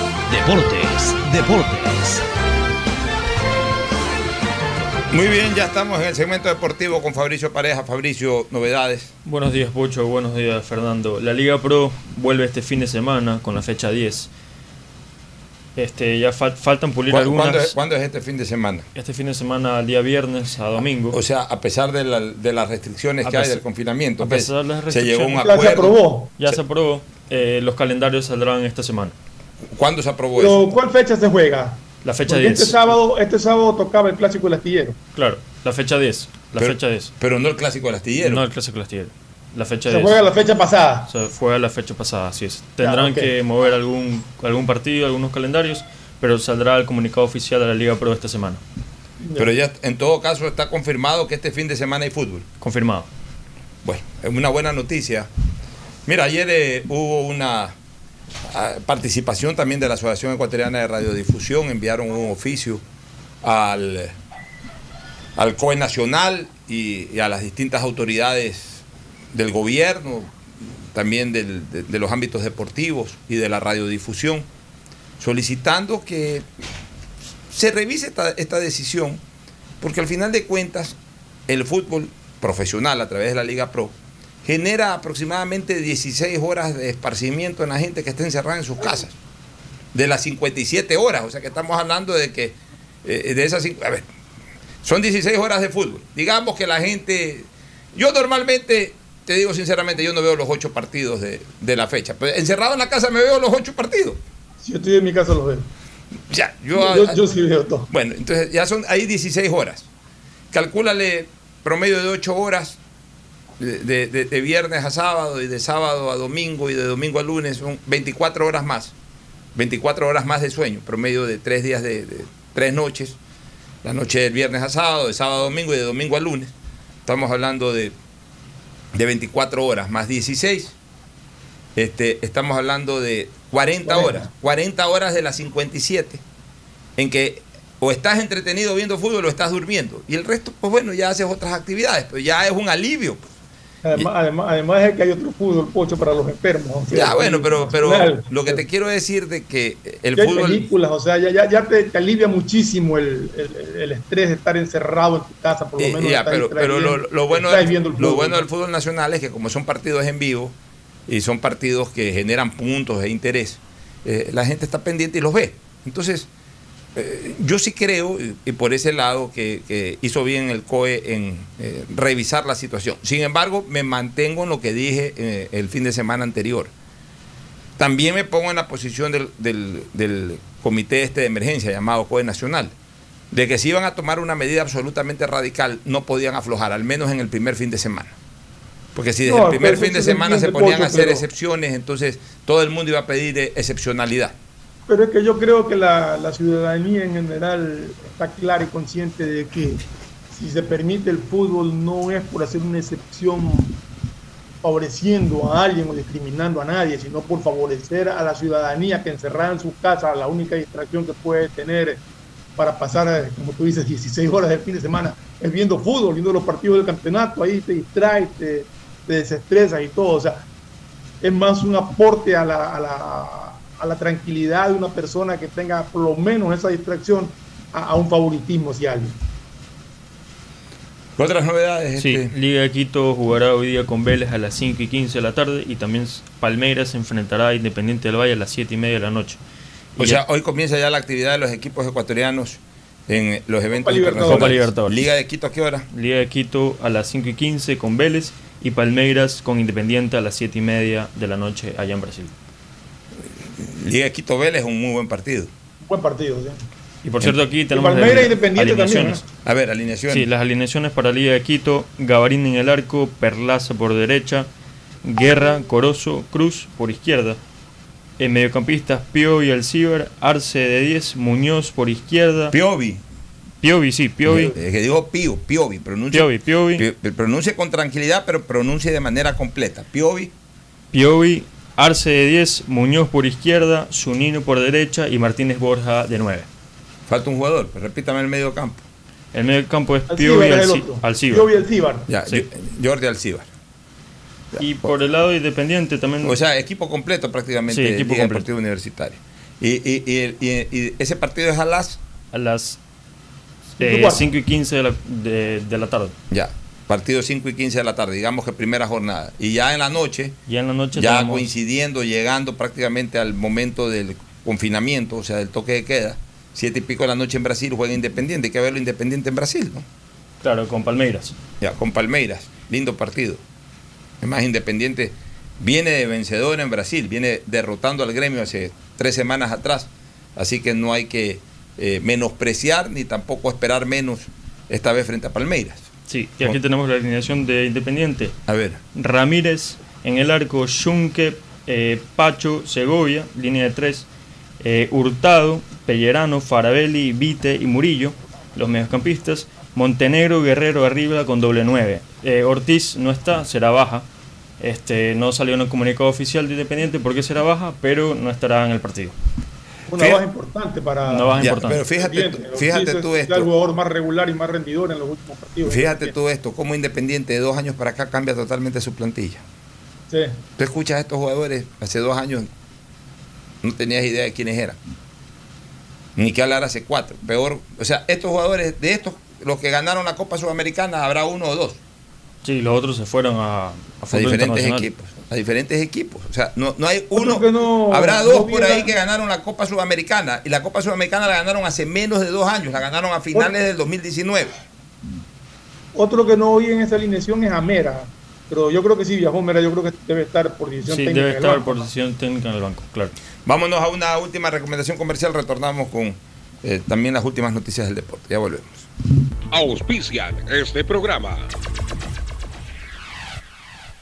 Deportes, Deportes. Muy bien, ya estamos en el segmento deportivo con Fabricio Pareja. Fabricio, novedades. Buenos días, Pocho. Buenos días, Fernando. La Liga Pro vuelve este fin de semana con la fecha 10. Este, ya fal- faltan pulir ¿Cuándo, algunas. cuándo es, cuándo es este fin de semana? Este fin de semana, al día viernes a domingo. O sea, a pesar de, la- de las restricciones A que hay del confinamiento, a pues, pesar de las se llegó a un restricciones. acuerdo. Ya se aprobó. Eh, los calendarios saldrán esta semana. ¿Cuándo se aprobó Pero, ¿cuál fecha se juega? La fecha Porque 10. Este sábado, este sábado tocaba el clásico del astillero. Claro, la fecha 10. La Pero- fecha 10. Pero no el clásico del astillero. No el clásico del astillero. La fecha Se 10. juega la fecha pasada. Se juega la fecha pasada, así es. Tendrán que mover algún, algún partido, algunos calendarios, pero saldrá el comunicado oficial de la Liga Pro esta semana. Pero ya en todo caso está confirmado que este fin de semana hay fútbol. Confirmado. Bueno, es una buena noticia. Mira, ayer eh, hubo una participación también de la Asociación Ecuatoriana de Radiodifusión. Enviaron un oficio al, al COE Nacional y, a las distintas autoridades del gobierno, también de, los ámbitos deportivos y de la radiodifusión, solicitando que se revise esta decisión, porque al final de cuentas el fútbol profesional a través de la Liga Pro genera aproximadamente 16 horas de esparcimiento en la gente que está encerrada en sus casas. De las 57 horas, o sea que estamos hablando de que eh, de esas... A ver, son 16 horas de fútbol. Digamos que la gente... Yo normalmente, te digo sinceramente, yo no veo los ocho partidos de, de la fecha. Pero encerrado en la casa me veo los ocho partidos. Si yo estoy en mi casa, los veo. Ya, yo, Yo, yo sí veo todo. bueno, entonces ya son ahí 16 horas. Calcúlale promedio de 8 horas de, de- de viernes a sábado y de sábado a domingo y de domingo a lunes son 24 horas más. 24 horas más de sueño, promedio de tres días de, de tres noches. La noche del viernes a sábado, de sábado a domingo y de domingo a lunes. Estamos hablando de, de 24 horas más 16. Este, estamos hablando de 40 horas. 40 horas de las 57 en que o estás entretenido viendo fútbol o estás durmiendo. Y el resto, pues bueno, ya haces otras actividades, pero ya es un alivio. pues. Además, además, además es que hay otro fútbol, pocho, para los enfermos. o sea, Ya, bueno, pero, pero nacional. lo que te quiero decir de que el Ya hay fútbol... películas, o sea, ya, ya, ya te, te alivia muchísimo el, el- el estrés de estar encerrado en tu casa, por lo Eh, menos. ya, pero, pero lo, bueno, del, lo bueno del fútbol nacional es que como son partidos en vivo y son partidos que generan puntos e interés, eh, la gente está pendiente y los ve. Entonces, eh, yo sí creo, y, y por ese lado, que, que hizo bien el COE en eh, revisar la situación. Sin embargo, me mantengo en lo que dije eh, el fin de semana anterior. También me pongo en la posición del, del- del comité este de emergencia llamado COE Nacional, de que si iban a tomar una medida absolutamente radical, no podían aflojar, al menos en el primer fin de semana. Porque si desde No, el primer pero fin de se semana se ponían a hacer pero- excepciones, entonces todo el mundo iba a pedir excepcionalidad. Pero es que yo creo que la, la ciudadanía en general está clara y consciente de que si se permite el fútbol no es por hacer una excepción favoreciendo a alguien o discriminando a nadie, sino por favorecer a la ciudadanía que encerrada en su casa, la única distracción que puede tener para pasar, eh, como tú dices, 16 horas del fin de semana es viendo fútbol, viendo los partidos del campeonato, ahí te distraes, te, te desestresas y todo. O sea, es más un aporte a la, a, la, a la tranquilidad de una persona que tenga por lo menos esa distracción a, a un favoritismo hacia alguien. Otras novedades. Sí, este? Liga de Quito jugará hoy día con Vélez a las 5 y 15 de la tarde y también Palmeiras se enfrentará a Independiente del Valle a las 7 y media de la noche. O Y sea, ya- hoy comienza ya la actividad de los equipos ecuatorianos en los eventos Libertadores. internacionales. Copa Libertadores. Liga de Quito, ¿a qué hora? Liga de Quito a las 5 y 15 con Vélez y Palmeiras con Independiente a las 7 y media de la noche allá en Brasil. Liga de Quito Vélez es un muy buen partido. Buen partido, ¿sí? Y por cierto, aquí tenemos Palmeiras las Independiente también, alineaciones. A ver, alineaciones. Sí, las alineaciones para Liga de Quito, Gavarín en el arco, Perlaza por derecha, Guerra, Corozo, Cruz por izquierda. En mediocampistas, Piovi, Alcibar, Arce de 10, Muñoz por izquierda. Piovi. Piovi, sí, Piovi. Es que digo Pío, Piovi, pronuncia, Piovi, Piovi. Pi- Pronuncie con tranquilidad, pero pronuncie de manera completa. Piovi, Piovi, Arce de 10, Muñoz por izquierda, Zunino por derecha y Martínez Borja de 9. falta un jugador, repítame el medio campo. El medio campo es. Alcibar. Piovi Alcibar. Ya, Sí. Jordi Alcibar. Y por el lado independiente también. O sea, equipo completo prácticamente Sí, equipo completo. Deportiva Universitaria. Y, y- y- y- y ese partido es a las a las Cinco y eh, cuarto. 5 y 15 de la, de- de la tarde. Ya, partido 5 y 15 de la tarde, digamos que primera jornada. Y ya en la noche, Ya en la noche ya tenemos- coincidiendo, llegando prácticamente al momento del confinamiento, o sea, del toque de queda, siete y pico de la noche en Brasil, juega Independiente, hay que verlo Independiente en Brasil, ¿no? Claro, con Palmeiras. Ya, con Palmeiras, lindo partido. Además, Independiente viene de vencedor en Brasil, viene derrotando al gremio hace tres semanas atrás, así que no hay que eh, menospreciar ni tampoco esperar menos esta vez frente a Palmeiras. Sí, y aquí tenemos la alineación de Independiente. A ver, Ramírez en el arco, Junque, eh, Pacho, Segovia, línea de tres, eh, Hurtado, Pellerano, Farabelli, Vite y Murillo, los mediocampistas, Montenegro, Guerrero arriba con doble nueve. Eh, Ortiz no está, será baja. Este, no salió en el comunicado oficial de Independiente porque será baja, pero no estará en el partido. Una Fíjate- baja importante para. Una baja Ya, importante. pero fíjate, tú- fíjate tú es esto. el jugador más regular y más rendidor en los últimos partidos. Fíjate tú esto, cómo Independiente de dos años para acá cambia totalmente su plantilla. Sí. Tú escuchas a estos jugadores hace dos años, no tenías idea de quiénes eran. Ni que hablar hace cuatro. Peor, o sea, estos jugadores, de estos, los que ganaron la Copa Sudamericana, habrá uno o dos. Sí, los otros se fueron a, a diferentes equipos. A diferentes equipos. O sea, no, no hay uno. no- habrá dos por ahí que ganaron la Copa Sudamericana. Y la Copa Sudamericana la ganaron hace menos de dos años. La ganaron a finales del 2019. Otro que no oí en esa alineación es Amera. Pero yo creo que sí viajó Mera, yo creo que debe estar por decisión Sí, técnica. debe estar banco. por decisión técnica en el banco, claro. Vámonos a una última recomendación comercial. Retornamos con eh, también las últimas noticias del deporte. Ya volvemos. Auspician este programa.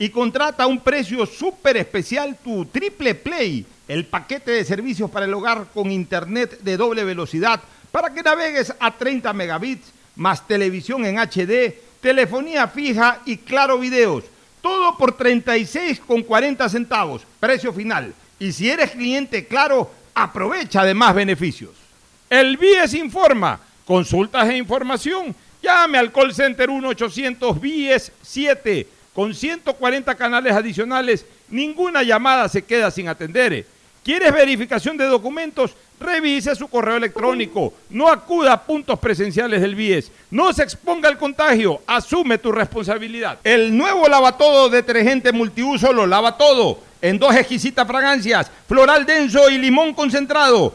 y contrata a un precio súper especial tu Triple Play, el paquete de servicios para el hogar con internet de doble velocidad para que navegues a 30 megabits, más televisión en HD, telefonía fija y claro videos. Todo por 36,40 centavos, precio final. Y si eres cliente claro, aprovecha de más beneficios. El BIES informa. Consultas e información. Llame al call center 1-800-BIES-7. Con 140 canales adicionales, ninguna llamada se queda sin atender. ¿Quieres verificación de documentos? Revise su correo electrónico. No acuda a puntos presenciales del BIES. No se exponga al contagio. Asume tu responsabilidad. El nuevo lavatodo detergente multiuso lo lava todo. En dos exquisitas fragancias, floral denso y limón concentrado.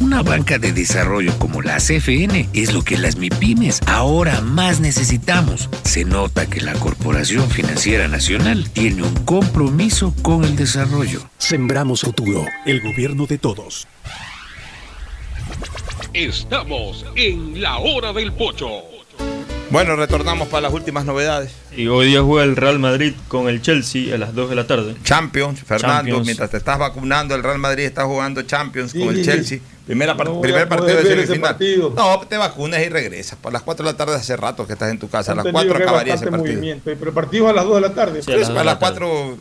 Una banca de desarrollo como la CFN es lo que las MIPIMES ahora más necesitamos. Se nota que la Corporación Financiera Nacional tiene un compromiso con el desarrollo. Sembramos futuro, el gobierno de todos. Estamos en la hora del pocho. Bueno, retornamos para las últimas novedades. Y hoy día juega el Real Madrid con el Chelsea a las 2 de la tarde. Champions, Fernando, Champions. mientras te estás vacunando, el Real Madrid está jugando Champions con el. Chelsea. Primera par- No primer partido de semifinal. partido. No, te vacunas y regresas. Por las 4 de la tarde hace rato que estás en tu casa. A las Entendido 4 que hay acabaría ese partido. movimiento. Pero el partido es a las 2 de la tarde. Sí, a las 4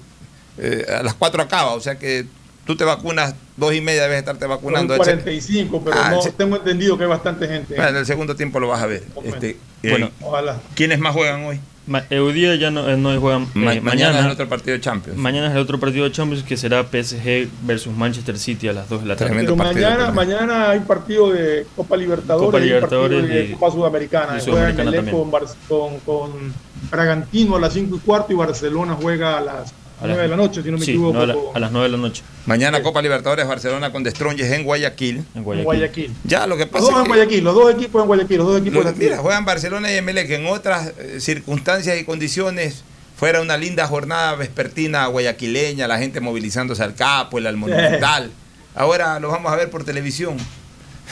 eh, a las 4 acaba, o sea que tú te vacunas, dos y media debes estarte vacunando. Son 45, pero Ah, no sí. tengo entendido que hay bastante gente. Bueno, en el segundo tiempo lo vas a ver. Este, Bueno, Ojalá. ¿Quiénes más juegan hoy? Ma- eh, ya no, eh, no juegan. eh, Ma- mañana mañana, es el otro partido de Champions. Mañana es el otro partido de Champions que será PSG versus Manchester City a las 2 de la tarde. Pero mañana, mañana hay partido de Copa Libertadores, Copa y hay partido Libertadores de y- Copa Sudamericana. y Juega Sudamericana también. con, Bar- con, con Bragantino a las 5 y cuarto y Barcelona juega a las A 9 de la noche, si no me sí, equivoco. no, a, la- con- a las 9 de la noche. Mañana Copa Libertadores Barcelona con The Strongest en Guayaquil. En Guayaquil. Ya, lo que Los pasa dos es en que- Guayaquil, los dos equipos en Guayaquil, los dos equipos de la mira, juegan Barcelona y Emelec en otras eh, circunstancias y condiciones. Fuera una linda jornada vespertina guayaquileña, la gente movilizándose al capo, el al monumental. Ahora lo vamos a ver por televisión.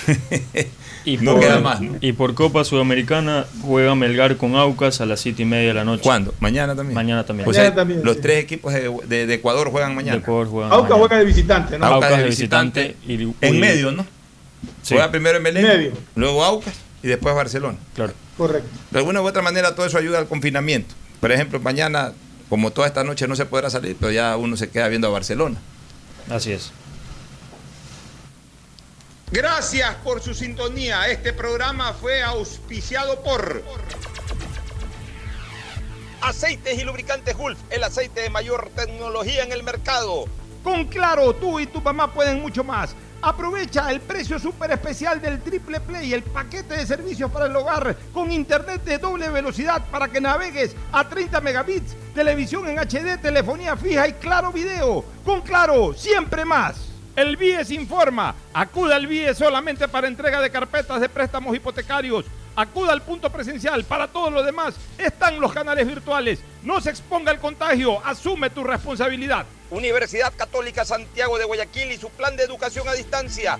Y No por, queda más, ¿no? Y por Copa Sudamericana juega Melgar con Aucas a las 7 y media de la noche. ¿Cuándo? ¿Mañana también? Mañana también. O sea, los tres equipos de, de- de Ecuador juegan mañana. De Ecuador juegan Aucas mañana. juega de visitante, ¿no? Aucas Aucas de visitante. y- En medio, ¿no? Sí. Juega primero en Belén, Medio. luego Aucas y después Barcelona. Claro. Correcto. De alguna u otra manera todo eso ayuda al confinamiento. Por ejemplo, mañana, como toda esta noche no se podrá salir, pero ya uno se queda viendo a Barcelona. Así es. Gracias por su sintonía. Este programa fue auspiciado por Aceites y lubricantes Gulf, el aceite de mayor tecnología en el mercado. Con Claro, tú y tu mamá pueden mucho más. Aprovecha el precio súper especial del Triple Play, el paquete de servicios para el hogar con internet de doble velocidad para que navegues a 30 megabits, televisión en HD, telefonía fija y Claro Video. Con Claro, siempre más. El BIES informa. Acuda al BIES solamente para entrega de carpetas de préstamos hipotecarios. Acuda al punto presencial. Para todo lo demás están los canales virtuales. No se exponga al contagio. Asume tu responsabilidad. Universidad Católica Santiago de Guayaquil y su plan de educación a distancia,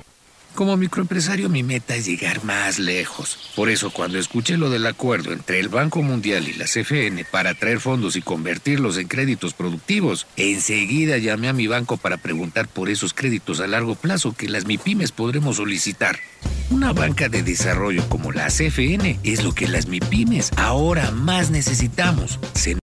Como microempresario mi meta es llegar más lejos. Por eso cuando escuché lo del acuerdo entre el Banco Mundial y la CFN para traer fondos y convertirlos en créditos productivos, enseguida llamé a mi banco para preguntar por esos créditos a largo plazo que las MIPIMES podremos solicitar. Una banca de desarrollo como la CFN es lo que las MIPIMES ahora más necesitamos. Se